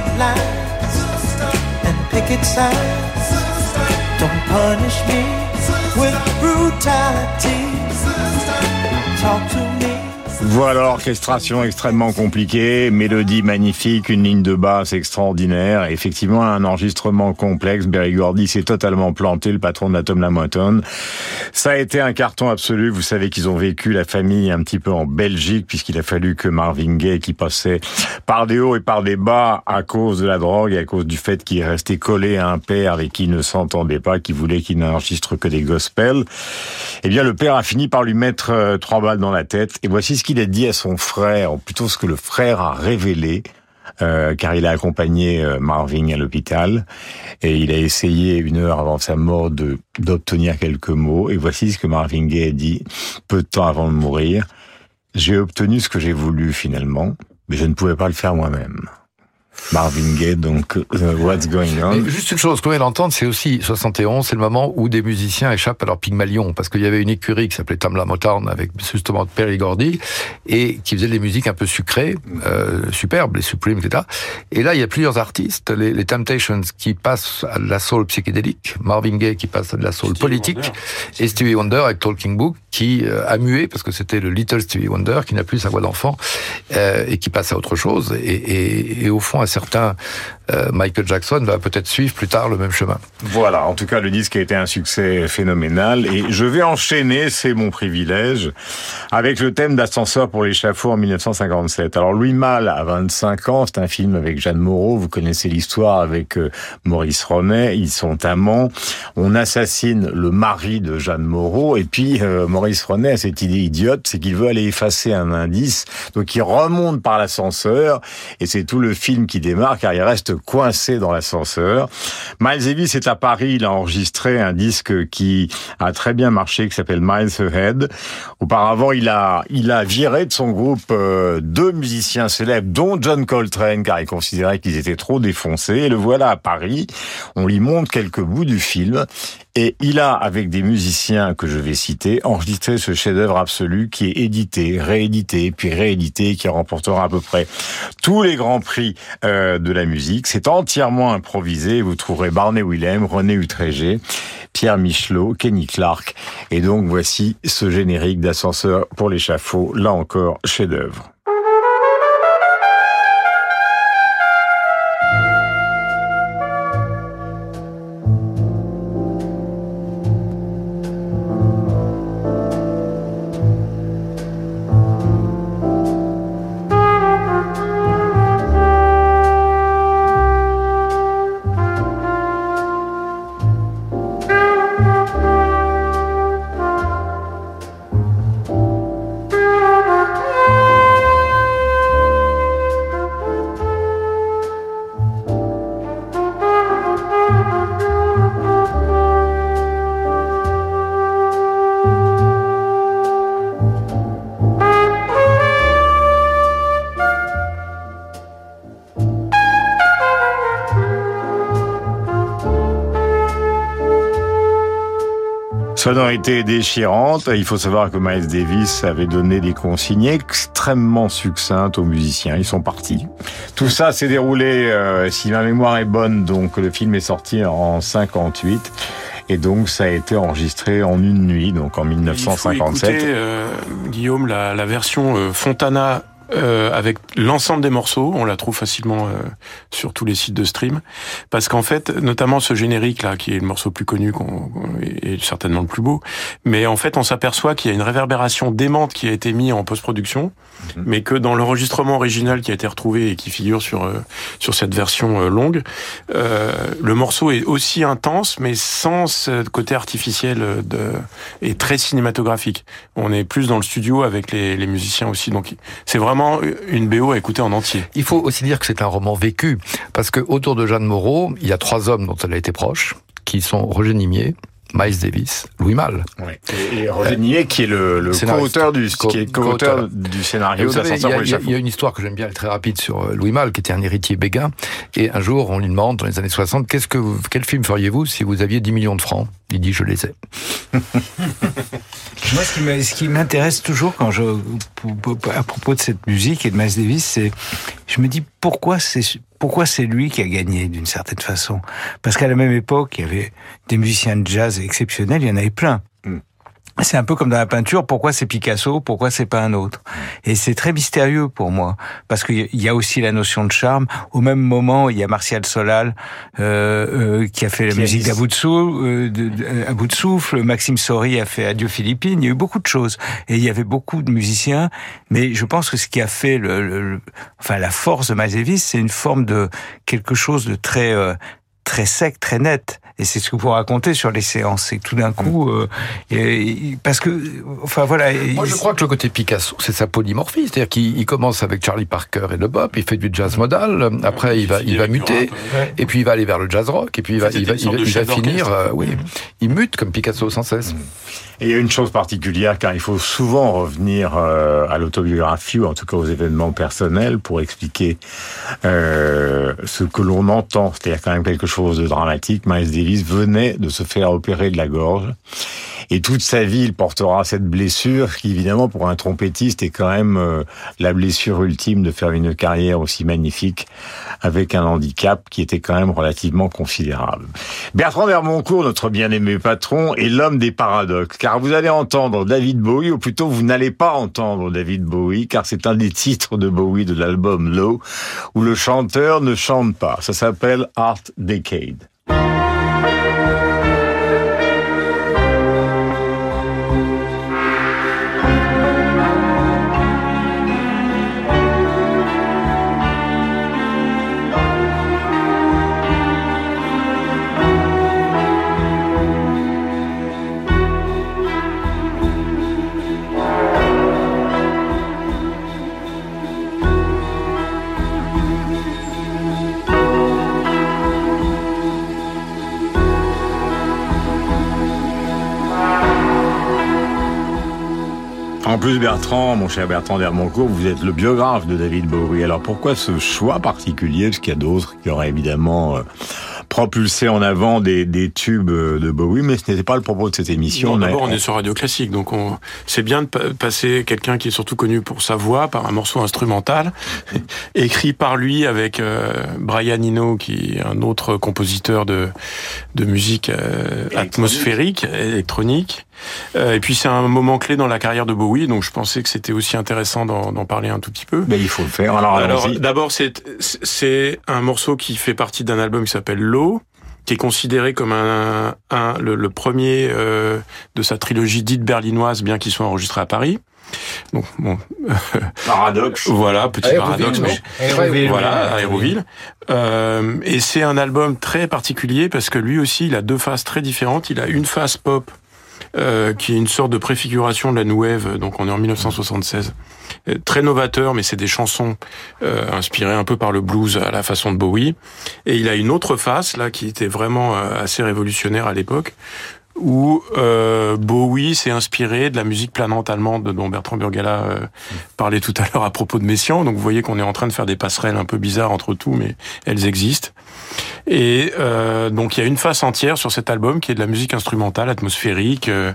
picket lines and picket signs. Don't punish me with brutality. Talk to. Voilà, orchestration extrêmement compliquée, mélodie magnifique, une ligne de basse extraordinaire, effectivement un enregistrement complexe. Berry Gordy s'est totalement planté, le patron de la Tom Lamoton. Ça a été un carton absolu. Vous savez qu'ils ont vécu la famille un petit peu en Belgique, puisqu'il a fallu que Marvin Gaye, qui passait par des hauts et par des bas à cause de la drogue et à cause du fait qu'il est resté collé à un père avec qui il ne s'entendait pas, qui voulait qu'il n'enregistre que des gospels, eh bien le père a fini par lui mettre euh, trois balles dans la tête. Et voici ce qu'il a dit à son frère, ou plutôt ce que le frère a révélé. euh, car il a accompagné euh, Marvin à l'hôpital et il a essayé une heure avant sa mort de d'obtenir quelques mots et voici ce que Marvin Gaye a dit peu de temps avant de mourir j'ai obtenu ce que j'ai voulu finalement mais je ne pouvais pas le faire moi-même Marvin Gaye donc euh, What's Going On Mais juste une chose qu'on vient d'entendre, c'est aussi 71, c'est le moment où des musiciens échappent à leur pygmalion, parce qu'il y avait une écurie qui s'appelait Tamla Motown avec justement Perry Gordy, et qui faisait des musiques un peu sucrées, euh, superbes, les Supremes, etc. Et là, il y a plusieurs artistes, les, les Temptations qui passent à de la soul psychédélique, Marvin Gaye qui passe à de la soul politique, et Stevie Wonder avec Talking Book qui euh, a mué, parce que c'était le Little Stevie Wonder qui n'a plus sa voix d'enfant, euh, et qui passe à autre chose. Et, et, et au fond, certain euh, Michael Jackson va peut-être suivre plus tard le même chemin. Voilà, en tout cas, le disque a été un succès phénoménal. Et je vais enchaîner, c'est mon privilège, avec le thème d'ascenseur pour l'échafaud en 1957. Alors, Louis Malle a 25 ans, c'est un film avec Jeanne Moreau, vous connaissez l'histoire avec euh, Maurice Ronet, ils sont amants, on assassine le mari de Jeanne Moreau. Et puis euh, Maurice Ronet a cette idée idiote, c'est qu'il veut aller effacer un indice, donc il remonte par l'ascenseur. Et c'est tout le film qui démarre car il reste coincé dans l'ascenseur. Miles Davis est à Paris, il a enregistré un disque qui a très bien marché, qui s'appelle Miles Ahead. Auparavant, il a, il a viré de son groupe euh, deux musiciens célèbres, dont John Coltrane, car il considérait qu'ils étaient trop défoncés. Et le voilà à Paris. On lui montre quelques bouts du film. Et il a, avec des musiciens que je vais citer, enregistré ce chef-d'œuvre absolu qui est édité, réédité, puis réédité, qui remportera à peu près tous les grands prix euh, de la musique. C'est entièrement improvisé. Vous trouverez Barney Willem, René Utréger, Pierre Michelot, Kenny Clark. Et donc voici ce générique d'ascenseur pour l'échafaud, là encore chef-d'œuvre. Sonorité déchirante. Il faut savoir que Miles Davis avait donné des consignes extrêmement succinctes aux musiciens. Ils sont partis. Tout ça s'est déroulé, euh, si ma mémoire est bonne, donc le film est sorti en 58. Et donc, ça a été enregistré en une nuit, donc en 1957. Il faut écouter, euh, Guillaume, la, la version euh, Fontana euh, avec l'ensemble des morceaux. On la trouve facilement euh, sur tous les sites de stream. Parce qu'en fait, notamment ce générique là, qui est le morceau plus connu et certainement le plus beau, mais en fait, on s'aperçoit qu'il y a une réverbération démente qui a été mise en post-production, mhm. mais que dans l'enregistrement original qui a été retrouvé et qui figure sur euh, sur cette version longue, le morceau est aussi intense, mais sans ce côté artificiel de, et très cinématographique. On est plus dans le studio avec les, les musiciens aussi, donc c'est vraiment une BO à écouter en entier. Il faut aussi dire que c'est un roman vécu, parce que autour de Jeanne Moreau, il y a trois hommes dont elle a été proche, qui sont Roger Nimier, Miles Davis, Louis Malle. Et, Roger Nimier, qui est le, le co-auteur du, co du scénario Il y, a une histoire que j'aime bien, elle est très rapide, sur euh, Louis Malle, qui était un héritier béguin. Et un jour, on lui demande, dans les années 60, qu'est-ce que quel film feriez-vous si vous aviez 10 millions de francs? Il dit, je les ai. Moi, ce qui m'intéresse toujours quand je, à propos de cette musique et de Miles Davis, c'est, je me dis pourquoi c'est, pourquoi c'est lui qui a gagné d'une certaine façon? Parce qu'à la même époque, il y avait des musiciens de jazz exceptionnels, il y en avait plein. Hmm c'est un peu comme dans la peinture, pourquoi c'est Picasso, pourquoi c'est pas un autre? Et c'est très mystérieux pour moi, parce qu'il y a aussi la notion de charme. Au même moment, il y a Martial Solal euh, euh, qui a fait la musique d'À bout de, souffle, euh, bout de souffle, Maxime Sori a fait Adieu Philippines, il y a eu beaucoup de choses. Et il y avait beaucoup de musiciens, mais je pense que ce qui a fait le, enfin la force de Miles c'est une forme de quelque chose de très euh, très sec, très net. Et c'est ce que vous racontez sur les séances. C'est tout d'un coup, euh, parce que, enfin voilà. Moi, je crois que le côté Picasso, c'est sa polymorphie. C'est-à-dire qu'il commence avec Charlie Parker et le bop, il fait du jazz modal. Après, il va, il va muter, et puis il va aller vers le jazz rock, et puis il va, il va, il va, finir, euh, oui, il mute comme Picasso sans cesse. Et il y a une chose particulière, car il faut souvent revenir euh, à l'autobiographie ou en tout cas aux événements personnels pour expliquer euh, ce que l'on entend. C'est-à-dire quand même quelque chose de dramatique. Miles Davis venait de se faire opérer de la gorge. Et toute sa vie, il portera cette blessure qui, évidemment, pour un trompettiste, est quand même euh, la blessure ultime de faire une carrière aussi magnifique avec un handicap qui était quand même relativement considérable. Bertrand Vermoncourt, notre bien-aimé patron, est l'homme des paradoxes, car vous allez entendre David Bowie, ou plutôt vous n'allez pas entendre David Bowie, car c'est un des titres de Bowie de l'album Low, où le chanteur ne chante pas. Ça s'appelle Art Decade. Plus, Bertrand, mon cher Bertrand d'Hermoncourt, vous êtes le biographe de David Bowie. Alors pourquoi ce choix particulier? Parce qu'il y a d'autres qui auraient évidemment euh, propulsé en avant des, des tubes euh, de Bowie, mais ce n'était pas le propos de cette émission. D'abord, on est sur Radio Classique, donc on... c'est bien de pa- passer quelqu'un qui est surtout connu pour sa voix par un morceau instrumental écrit par lui avec euh, Brian Eno, qui est un autre compositeur de de musique euh, atmosphérique, électronique. Euh, et puis c'est un moment clé dans la carrière de Bowie, donc je pensais que c'était aussi intéressant d'en d'en parler un tout petit peu. Mais il faut le faire. Alors, Alors d'abord, c'est c'est un morceau qui fait partie d'un album qui s'appelle L'eau, qui est considéré comme un, un le, le premier euh, de sa trilogie dite berlinoise, bien qu'il soit enregistré à Paris. Donc bon, paradoxe. Voilà, petit Aéroville, paradoxe. mais- Aéroville, voilà. Aéroville. Euh, et c'est un album très particulier parce que lui aussi, il a deux phases très différentes. Il a une phase pop euh, qui est une sorte de préfiguration de la wave. Donc on est en 1976. Euh, Très novateur, mais c'est des chansons euh, inspirées un peu par le blues à la façon de Bowie. Et il a une autre face là qui était vraiment euh, assez révolutionnaire à l'époque, où Bowie s'est inspiré de la musique planante allemande dont Bertrand Burgala parlait tout à l'heure à propos de Messiaen. Donc vous voyez qu'on est en train de faire des passerelles un peu bizarres entre tout, mais elles existent. Et euh, donc il y a une face entière sur cet album qui est de la musique instrumentale, atmosphérique, euh,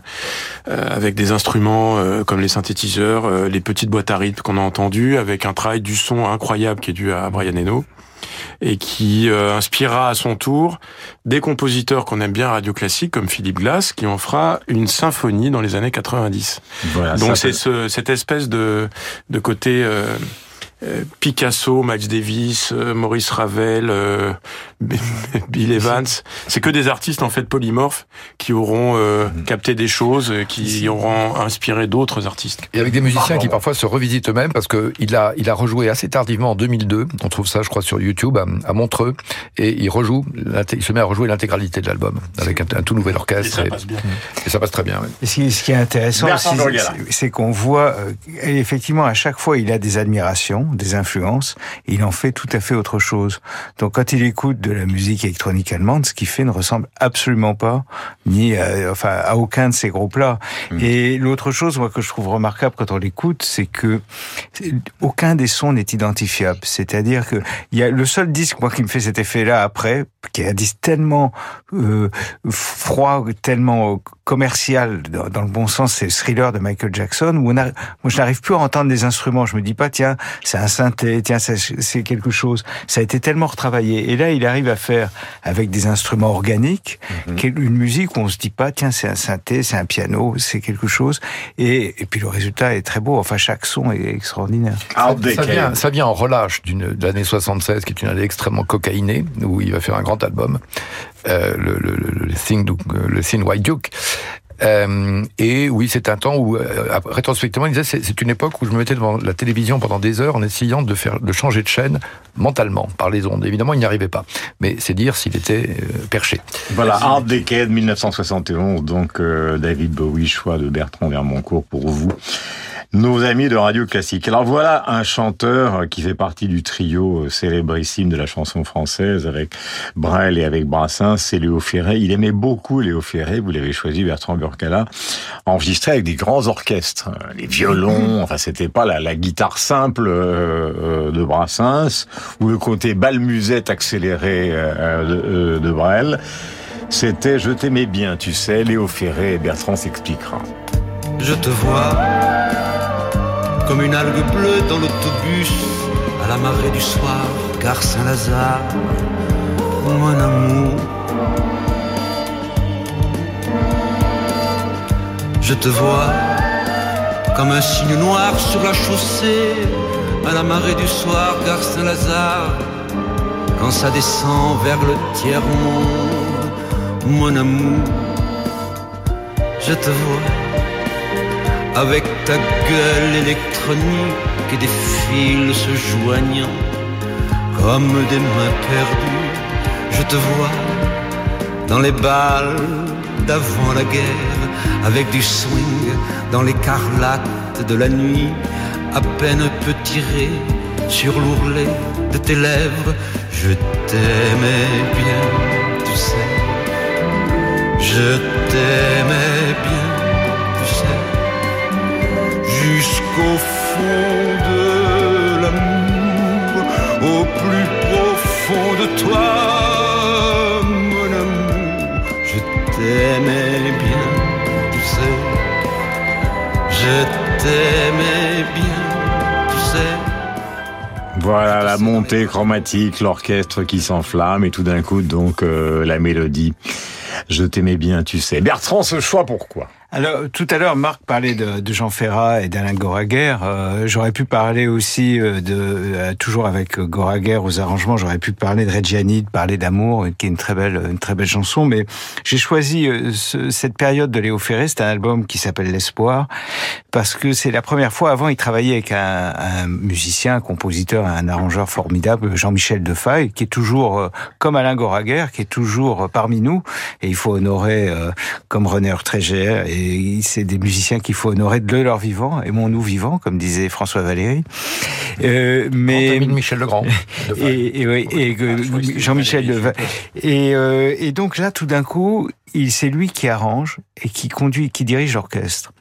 euh, avec des instruments euh, comme les synthétiseurs, euh, les petites boîtes à rythme qu'on a entendues, avec un travail du son incroyable qui est dû à Brian Eno et qui euh, inspirera à son tour des compositeurs qu'on aime bien Radio Classique comme Philippe Glass qui en fera une symphonie dans les années 90. Voilà, Donc c'est ce, cette espèce de, de côté Picasso, Miles Davis, euh, Maurice Ravel, euh, Bill Evans. C'est que des artistes en fait polymorphes qui auront euh, capté des choses, euh, qui auront inspiré d'autres artistes. Et avec des musiciens qui parfois se revisitent eux-mêmes parce que il a, il a rejoué assez tardivement en 2002. On trouve ça, je crois, sur YouTube à, Montreux. Et il rejoue, il se met à rejouer l'intégralité de l'album avec un, un tout nouvel orchestre. Et ça passe bien. Et ça passe très bien. Et ce qui, ce qui est intéressant c'est- qu'on voit, euh, et effectivement, à chaque fois, il a des admirations, des influences, et il en fait tout à fait autre chose. Donc, quand il écoute de la musique électronique allemande, ce qu'il fait ne ressemble absolument pas, ni à, enfin, à aucun de ces groupes-là. Et l'autre chose, moi, que je trouve remarquable quand on l'écoute, c'est que aucun des sons n'est identifiable. C'est-à-dire que il y a le seul disque, moi, qui me fait cet effet-là après, qui est un disque tellement euh, froid, tellement commercial dans, dans le bon sens, c'est le thriller de Michael Jackson où on a, moi je n'arrive plus à entendre des instruments. Je me dis pas tiens c'est un synthé, tiens c'est quelque chose. Ça a été tellement retravaillé et là il arrive à faire avec des instruments organiques quelle- une musique où on se dit pas tiens c'est un synthé, c'est un piano, c'est quelque chose et, et puis le résultat est très beau. Enfin chaque son est extraordinaire. Ça, ça vient, ça vient en relâche d'une de l'année 76, qui est une année extrêmement cocaïnée, où il va faire un grand album, euh, le, le, le, Duke- le Thin White Duke. Euh, et oui, c'est un temps où, euh, rétrospectivement, il disait c'est c'est une époque où je me mettais devant la télévision pendant des heures en essayant de faire, de changer de chaîne mentalement par les ondes. Évidemment, il n'y arrivait pas, mais c'est dire s'il était euh, perché. Voilà, Art Decade 1971, donc euh, David Bowie, choix de Bertrand Vermoncourt pour vous. Nos amis de Radio Classique. Alors voilà un chanteur qui fait partie du trio euh, célébrissime de la chanson française avec Brel et avec Brassens, c'est Léo Ferré. Il aimait beaucoup Léo Ferré, vous l'avez choisi Bertrand Burkala, enregistré avec des grands orchestres, euh, les violons, enfin c'était pas la, guitare simple euh, euh, de Brassens ou le côté bal musette accéléré euh, de, euh, Brel. C'était Je t'aimais bien, tu sais, Léo Ferré Bertrand s'expliquera. Je te vois comme une algue bleue dans l'autobus à la marée du soir, gare Saint-Lazare, mon amour. Je te vois comme un signe noir sur la chaussée à la marée du soir, gare Saint-Lazare, quand ça descend vers le tiers-monde, mon amour. Je te vois avec ta gueule électronique et des fils se joignant comme des mains perdues. Je te vois dans les balles d'avant la guerre avec du swing dans l'écarlate de la nuit, à peine un peu tiré sur l'ourlet de tes lèvres. Je t'aimais bien, tu sais. Je t'aimais bien, sais fond de l'amour, au plus profond de toi, mon amour. Je t'aimais bien, tu sais. Je t'aimais bien, tu sais. Voilà la montée chromatique, l'orchestre qui s'enflamme et tout d'un coup donc euh, la mélodie. Je t'aimais bien, tu sais. Bertrand, ce choix pourquoi? Alors, tout à l'heure, Marc parlait de, de Jean Ferrat et d'Alain Goraguer. Euh, j'aurais pu parler aussi euh, de, euh, toujours avec Goraguer aux arrangements, j'aurais pu parler de Reggiani, de parler d'amour, qui est une très belle, une très belle chanson. Mais j'ai choisi ce, cette période de Léo Ferré. C'est un album qui s'appelle L'espoir parce que c'est la première fois. Avant, il travaillait avec un, un, musicien, un compositeur, un arrangeur formidable, Jean-Michel Defaille, qui est toujours comme Alain Goraguer, qui est toujours parmi nous. Et il faut honorer comme René Urtréger et c'est des musiciens qu'il faut honorer de leur vivant, aimons-nous vivants, comme disait François Valéry. Euh, mais Michel Legrand. et, et, et Jean-Michel Legrand. Et, euh, et donc là, tout d'un coup, c'est lui qui arrange et qui conduit, qui dirige l'orchestre.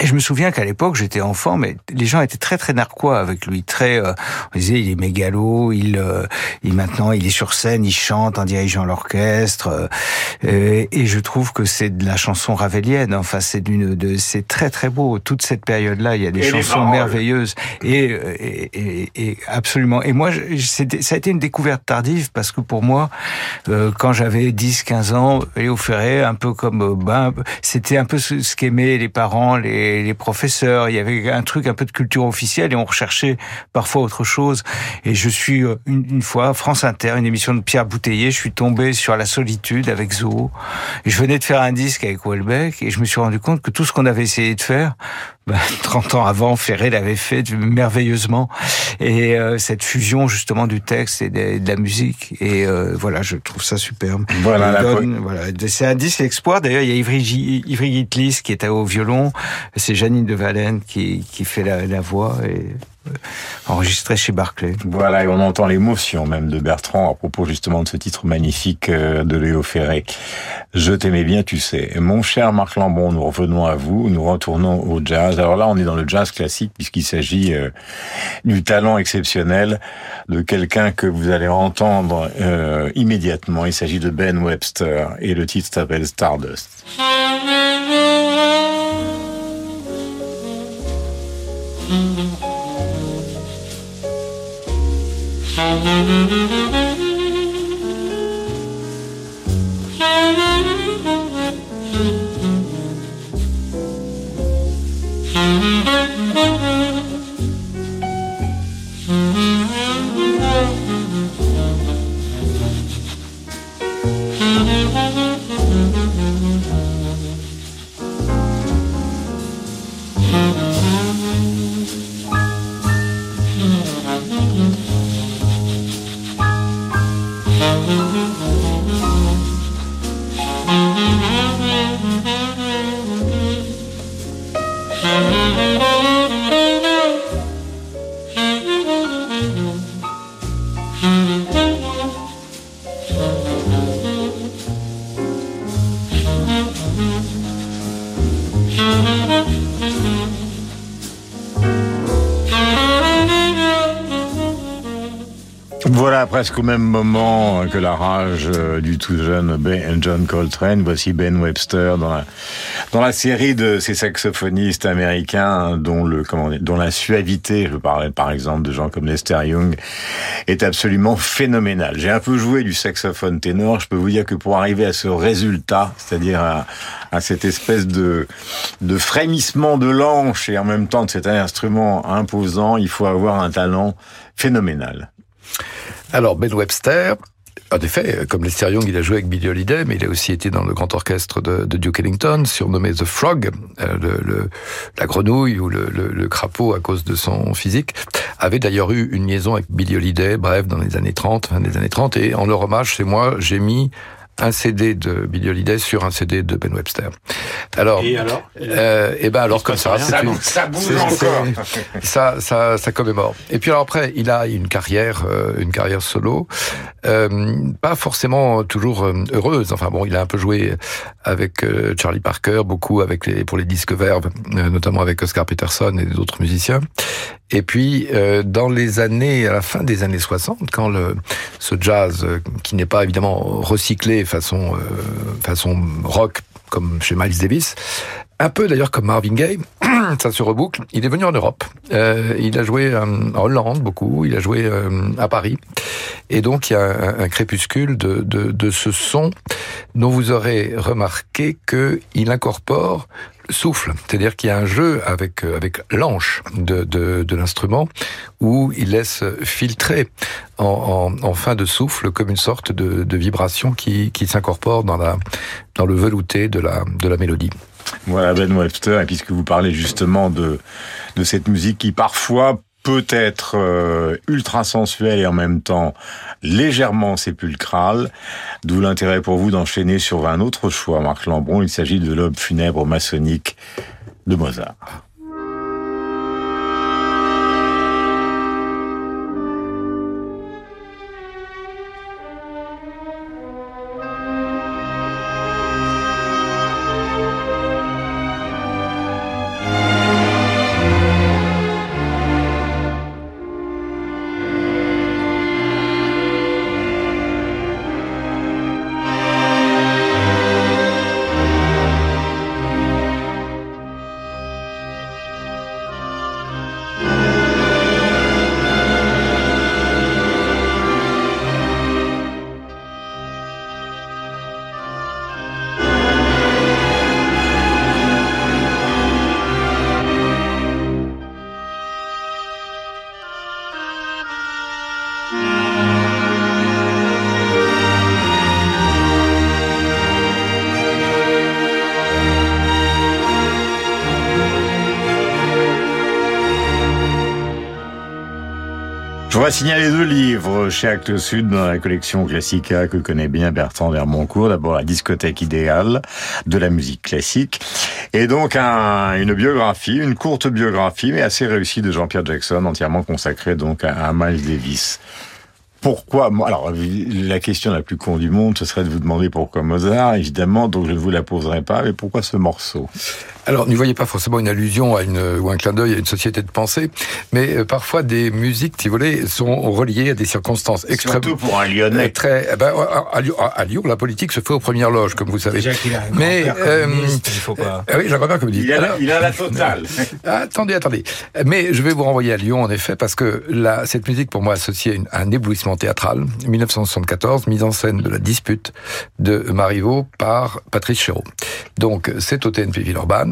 Et je me souviens qu'à l'époque, j'étais enfant, mais les gens étaient très très narquois avec lui, très. Euh, on disait, il est mégalo, il, euh, il maintenant, il est sur scène, il chante en dirigeant l'orchestre, euh, et je trouve que c'est de la chanson ravelienne. Enfin, c'est d'une, de, c'est très très beau. Toute cette période-là, il y a des Et chansons merveilleuses et, et, et, absolument. Et moi, ça a été une découverte tardive parce que pour moi, quand j'avais 10-15 ans, Léo Ferré, un peu comme ben, c'était un peu ce, ce qu'aimaient les parents, les, les professeurs. Il y avait un truc un peu de culture officielle et on recherchait parfois autre chose. Et je suis euh, une, fois France Inter, une émission de Pierre Bouteiller, je suis tombé sur la solitude avec. Et je venais de faire un disque avec Welbeck et je me suis rendu compte que tout ce qu'on avait essayé de faire, ben, 30 ans avant, Ferré l'avait fait merveilleusement. Et euh, cette fusion justement du texte et de, de la musique. Et euh, voilà, je trouve ça superbe. Voilà, Il la donne- voilà. C'est un disque exploit. D'ailleurs, il y a Ivry, Gi- Ivry Gitlis qui est au violon. C'est Janine de Valenne qui, qui fait la, la voix et enregistré chez Barclay. Voilà, et on entend l'émotion même de Bertrand à propos justement de ce titre magnifique euh, de Léo Ferré. Je t'aimais bien, tu sais. Mon cher Marc Lambon, nous revenons à vous, nous retournons au jazz. Alors là, on est dans le jazz classique puisqu'il s'agit euh, du talent exceptionnel de quelqu'un que vous allez entendre euh, immédiatement. Il s'agit de Ben Webster et le titre s'appelle Stardust. Voilà, presque au même moment que la rage euh, du tout jeune Ben John Coltrane, voici Ben Webster dans la, dans la série de ces saxophonistes américains dont le, comment dire, dont la suavité, je parlais par exemple de gens comme Lester Young, est absolument phénoménale. J'ai un peu joué du saxophone ténor, je peux vous dire que pour arriver à ce résultat, c'est-à-dire à, à cette espèce de, de frémissement de l'anche et en même temps de cet instrument imposant, il faut avoir un talent phénoménal. Alors, Ben Webster, en effet, comme Lester Young, il a joué avec Billy Holiday, mais il a aussi été dans le grand orchestre de, Duke Ellington, surnommé The Frog, euh, le, le- la grenouille ou le, le- crapaud à cause de son physique, avait d'ailleurs eu une liaison avec Billy Holiday, bref, dans les années 30, fin des années 30, et en leur hommage, c'est moi, j'ai mis un CD de Billy Holiday sur un CD de Ben Webster. Alors, Et alors euh, et ben alors comme ça, une- Ça bouge encore. ça, ça, ça commémore. Et puis alors après, il a une carrière, euh, une carrière solo, euh, pas forcément toujours euh, heureuse. Enfin bon, il a un peu joué avec euh, Charlie Parker, beaucoup avec les pour les disques Verve, euh, notamment avec Oscar Peterson et d'autres musiciens. Et puis euh, dans les années, à la fin des années 60, quand le ce jazz euh, qui n'est pas évidemment recyclé façon euh, façon rock comme chez Miles Davis, un peu d'ailleurs comme Marvin Gaye, ça se reboucle. Il est venu en Europe. Euh, il a joué euh, en Hollande beaucoup. Il a joué euh, à Paris. Et donc il y a un, crépuscule de, de, ce son dont vous aurez remarqué que il incorpore le souffle, c'est-à-dire qu'il y a un jeu avec avec l'anche de, de, l'instrument où il laisse filtrer en, en, fin de souffle comme une sorte de, vibration qui, qui s'incorpore dans dans le velouté de la de la mélodie. Voilà Ben Webster, et puisque vous parlez justement de, de cette musique qui parfois peut être euh, ultra sensuelle et en même temps légèrement sépulcrale, d'où l'intérêt pour vous d'enchaîner sur un autre choix, Marc Lambron, il s'agit de l'aube funèbre maçonnique de Mozart. Je voudrais signaler deux livres chez Actes Sud dans la collection Classica que connaît bien Bertrand Vermoncourt. D'abord la discothèque idéale de la musique classique et donc un- une biographie, une courte biographie mais assez réussie de Jean-Pierre Jackson entièrement consacrée donc à, à Miles Davis. Pourquoi Alors, la question la plus con du monde, ce serait de vous demander pourquoi Mozart, évidemment, donc je ne vous la poserai pas, mais pourquoi ce morceau? Alors, n'y voyez pas forcément une allusion à une, ou un clin d'œil à une société de pensée, mais euh, parfois des musiques, si vous voulez, sont reliées à des circonstances extrêmement... Surtout pour un Lyonnais. Très, eh ben, à, Lyon, à Lyon, la politique se fait aux premières loges, comme vous savez. Déjà qu'il a un mais, euh, il faut pas... ah oui, j'aimerais bien comme dit. Il a, la- il a la totale. attendez, attendez. Mais je vais vous renvoyer à Lyon, en effet, parce que la, cette musique, pour moi, associée à, une- à un éblouissement théâtral, 1974, mise en scène de la dispute de Marivaux par Patrice Chéreau. Donc, c'est au TNP Villeurbanne.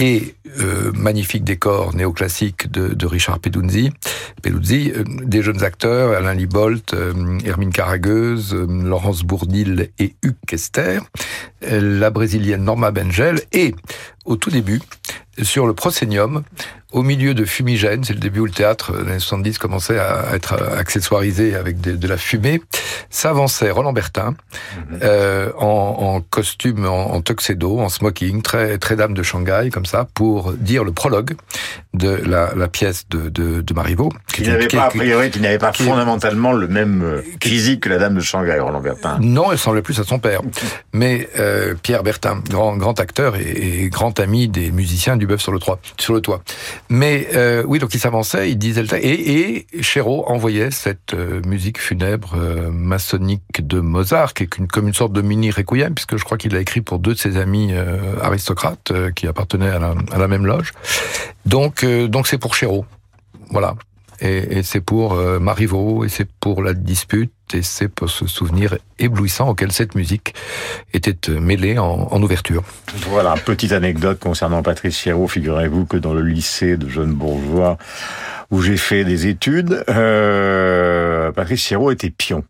Et euh, magnifique décor néoclassique de, de Richard Peduzzi, Peduzzi euh, des jeunes acteurs, Alain Libolt, euh, Hermine Caragueuse, euh, Laurence Bourdil et Hugues Kester, euh, la brésilienne Norma Bengel, et au tout début, sur le proscenium, au milieu de fumigènes, c'est le début où le théâtre euh, les années 70 commençait à être euh, accessoirisé avec de, de la fumée, s'avançait Roland Bertin euh, en, en costume, en, en tuxedo, en smoking, très très dame de Shanghai comme ça, pour dire le prologue de la, la pièce de, de, de Marivaux. qui Qui n'avait pas, a priori, qui n'avait pas qui- fondamentalement le même euh, physique que la dame de Shanghai, Roland Bertin. Non, elle semblait plus à son père. Mais euh, Pierre Bertin, grand grand acteur et, et grand ami des musiciens du Bœuf sur le toit. Sur le toit. Mais euh, oui, donc il s'avançait, il disait le et, et Chéreau envoyait cette euh, musique funèbre maçonnique de Mozart, qui est une, comme une sorte de mini requiem, puisque je crois qu'il l'a écrit pour deux de ses amis aristocrates qui appartenaient à à la même loge. Donc euh, donc c'est pour Chéreau, voilà. Et, c'est pour euh, Marivaux, et c'est pour la dispute, et c'est pour ce souvenir éblouissant auquel cette musique était euh, mêlée en, en ouverture. Voilà, petite anecdote concernant Patrice Chéreau. Figurez-vous que dans le lycée de jeunes bourgeois où j'ai fait des études, euh, Patrice Chéreau était pion.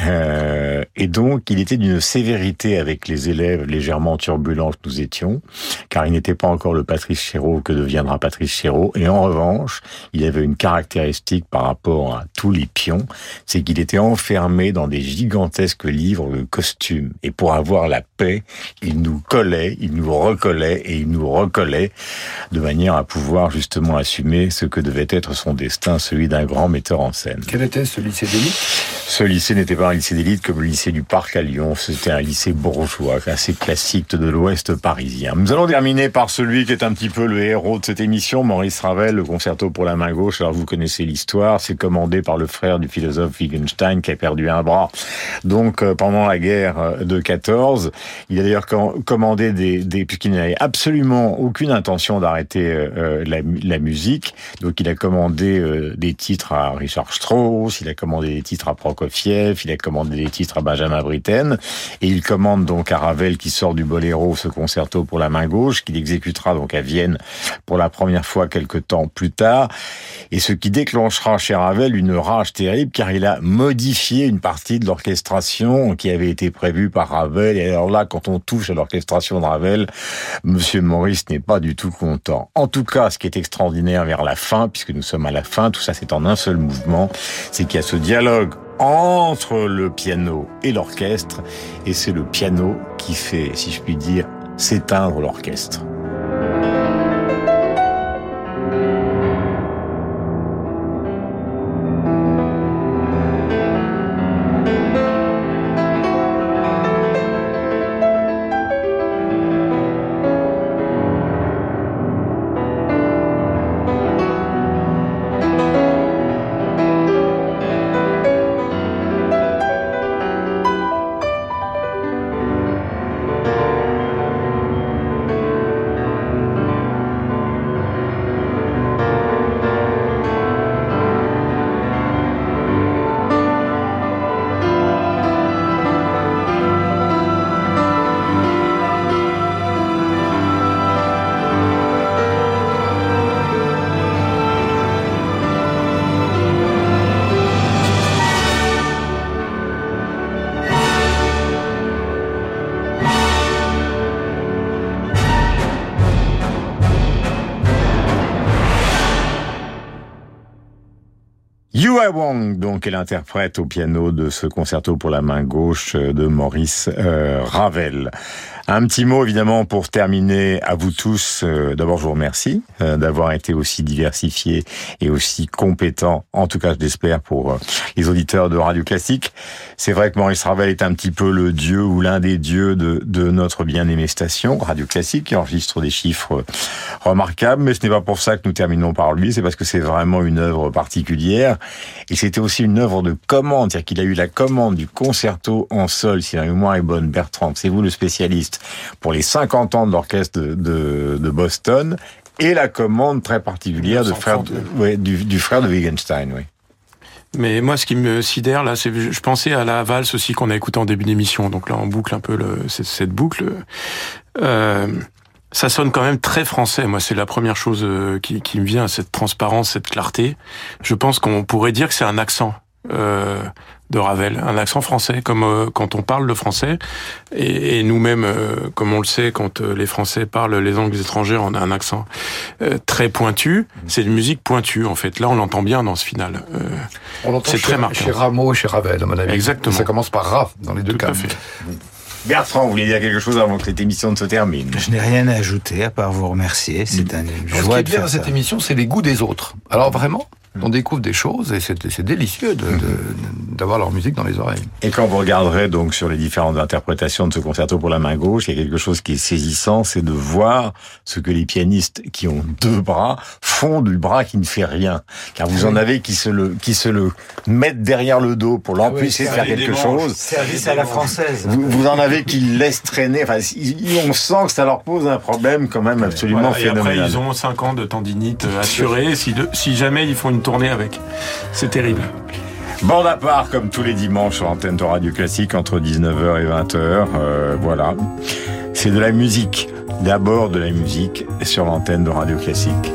Euh, et donc, il était d'une sévérité avec les élèves légèrement turbulents que nous étions, car il n'était pas encore le Patrice Chéreau que deviendra Patrice Chéreau. Et en revanche, il avait une caractéristique par rapport à tous les pions, c'est qu'il était enfermé dans des gigantesques livres de costumes. Et pour avoir la paix, il nous collait, il nous recollait et il nous recollait de manière à pouvoir justement assumer ce que devait être son destin, celui d'un grand metteur en scène. Quel était ce lycée d'élite? Ce lycée n'était pas un lycée d'élite comme le lycée du Parc à Lyon, c'était un lycée bourgeois, assez classique de l'ouest parisien. Nous allons terminer par celui qui est un petit peu le héros de cette émission, Maurice Ravel, le concerto pour la main gauche. Alors vous connaissez l'histoire, c'est commandé par le frère du philosophe Wittgenstein qui a perdu un bras. Donc euh, pendant la guerre euh, de 14, il a d'ailleurs commandé des, des puisqu'il n'avait absolument aucune intention d'arrêter euh, la, la, musique. Donc il a commandé des titres à Richard Strauss, il a commandé des titres à Prokofiev, il a commandé des titres à Benjamin Britten, et il commande donc à Ravel qui sort du boléro ce concerto pour la main gauche, qu'il exécutera donc à Vienne pour la première fois quelques temps plus tard, et ce qui déclenchera chez Ravel une rage terrible car il a modifié une partie de l'orchestration qui avait été prévue par Ravel, et alors là, quand on touche à l'orchestration de Ravel, Monsieur Maurice n'est pas du tout content. En tout cas, ce qui est extraordinaire vers la fin, puisque nous sommes à la fin, tout ça c'est en un seul mouvement, c'est qu'il y a ce dialogue entre le piano et l'orchestre, et c'est le piano qui fait, si je puis dire, s'éteindre l'orchestre. Donc, est l'interprète au piano de ce concerto pour la main gauche de Maurice euh, Ravel. Un petit mot évidemment pour terminer à vous tous. Euh, d'abord, je vous remercie euh, d'avoir été aussi diversifiés et aussi compétents, en tout cas je l'espère pour euh, les auditeurs de Radio Classique. C'est vrai que Maurice Ravel est un petit peu le dieu ou l'un des dieux de, de notre bien-aimée station, Radio Classique, qui enregistre des chiffres remarquables, mais ce n'est pas pour ça que nous terminons par lui, c'est parce que c'est vraiment une œuvre particulière. Et c'était aussi une œuvre de commande, c'est-à-dire qu'il a eu la commande du concerto en sol, si la mémoire est bonne, Bertrand, c'est vous le spécialiste pour les 50 ans de l'orchestre de, Boston et la commande très particulière de frère du, frère de Wittgenstein, oui. Mais moi, ce qui me sidère là, c'est je pensais à la valse aussi qu'on a écouté en début d'émission. Donc là, on boucle un peu le, cette, boucle. Euh, ça sonne quand même très français. Moi, c'est la première chose euh, qui, qui me vient, cette transparence, cette clarté. Je pense qu'on pourrait dire que c'est un accent. Euh, de Ravel, un accent français, comme euh, quand on parle le français, et, nous-mêmes, euh, comme on le sait, quand les Français parlent les langues étrangères, on a un accent très pointu. C'est une musique pointue, en fait. Là, on l'entend bien dans ce final. on l'entend c'est très marquant. Chez Rameau, chez Ravel, à mon avis. Exactement. Ça commence par Ra dans les deux Tout cas. À fait. Bertrand, vous voulez dire quelque chose avant que cette émission ne se termine? Je n'ai rien à ajouter à part vous remercier. C'est un joie Ce qui est bien dans cette émission, c'est les goûts des autres. Alors vraiment, on découvre des choses et c'est délicieux d'avoir leur musique dans les oreilles. Et quand vous regarderez donc sur les différentes interprétations de ce concerto pour la main gauche, il y a quelque chose qui est saisissant, c'est de voir ce que les pianistes qui ont deux bras font du bras qui ne fait rien. Car vous en avez qui se le, qui se le mettent derrière le dos pour l'empêcher de faire quelque chose. Service à la française. Vous, en avez qui laissent traîner. Enfin, on sent que ça leur pose un problème quand même absolument phénoménal. après, ils ont 5 ans de tendinite assurée. si, si jamais ils font une avec. C'est terrible. Bande à part, comme tous les dimanches sur l'antenne de Radio Classique, entre 19h et 20h. Euh, voilà. C'est de la musique. D'abord de la musique sur l'antenne de Radio Classique.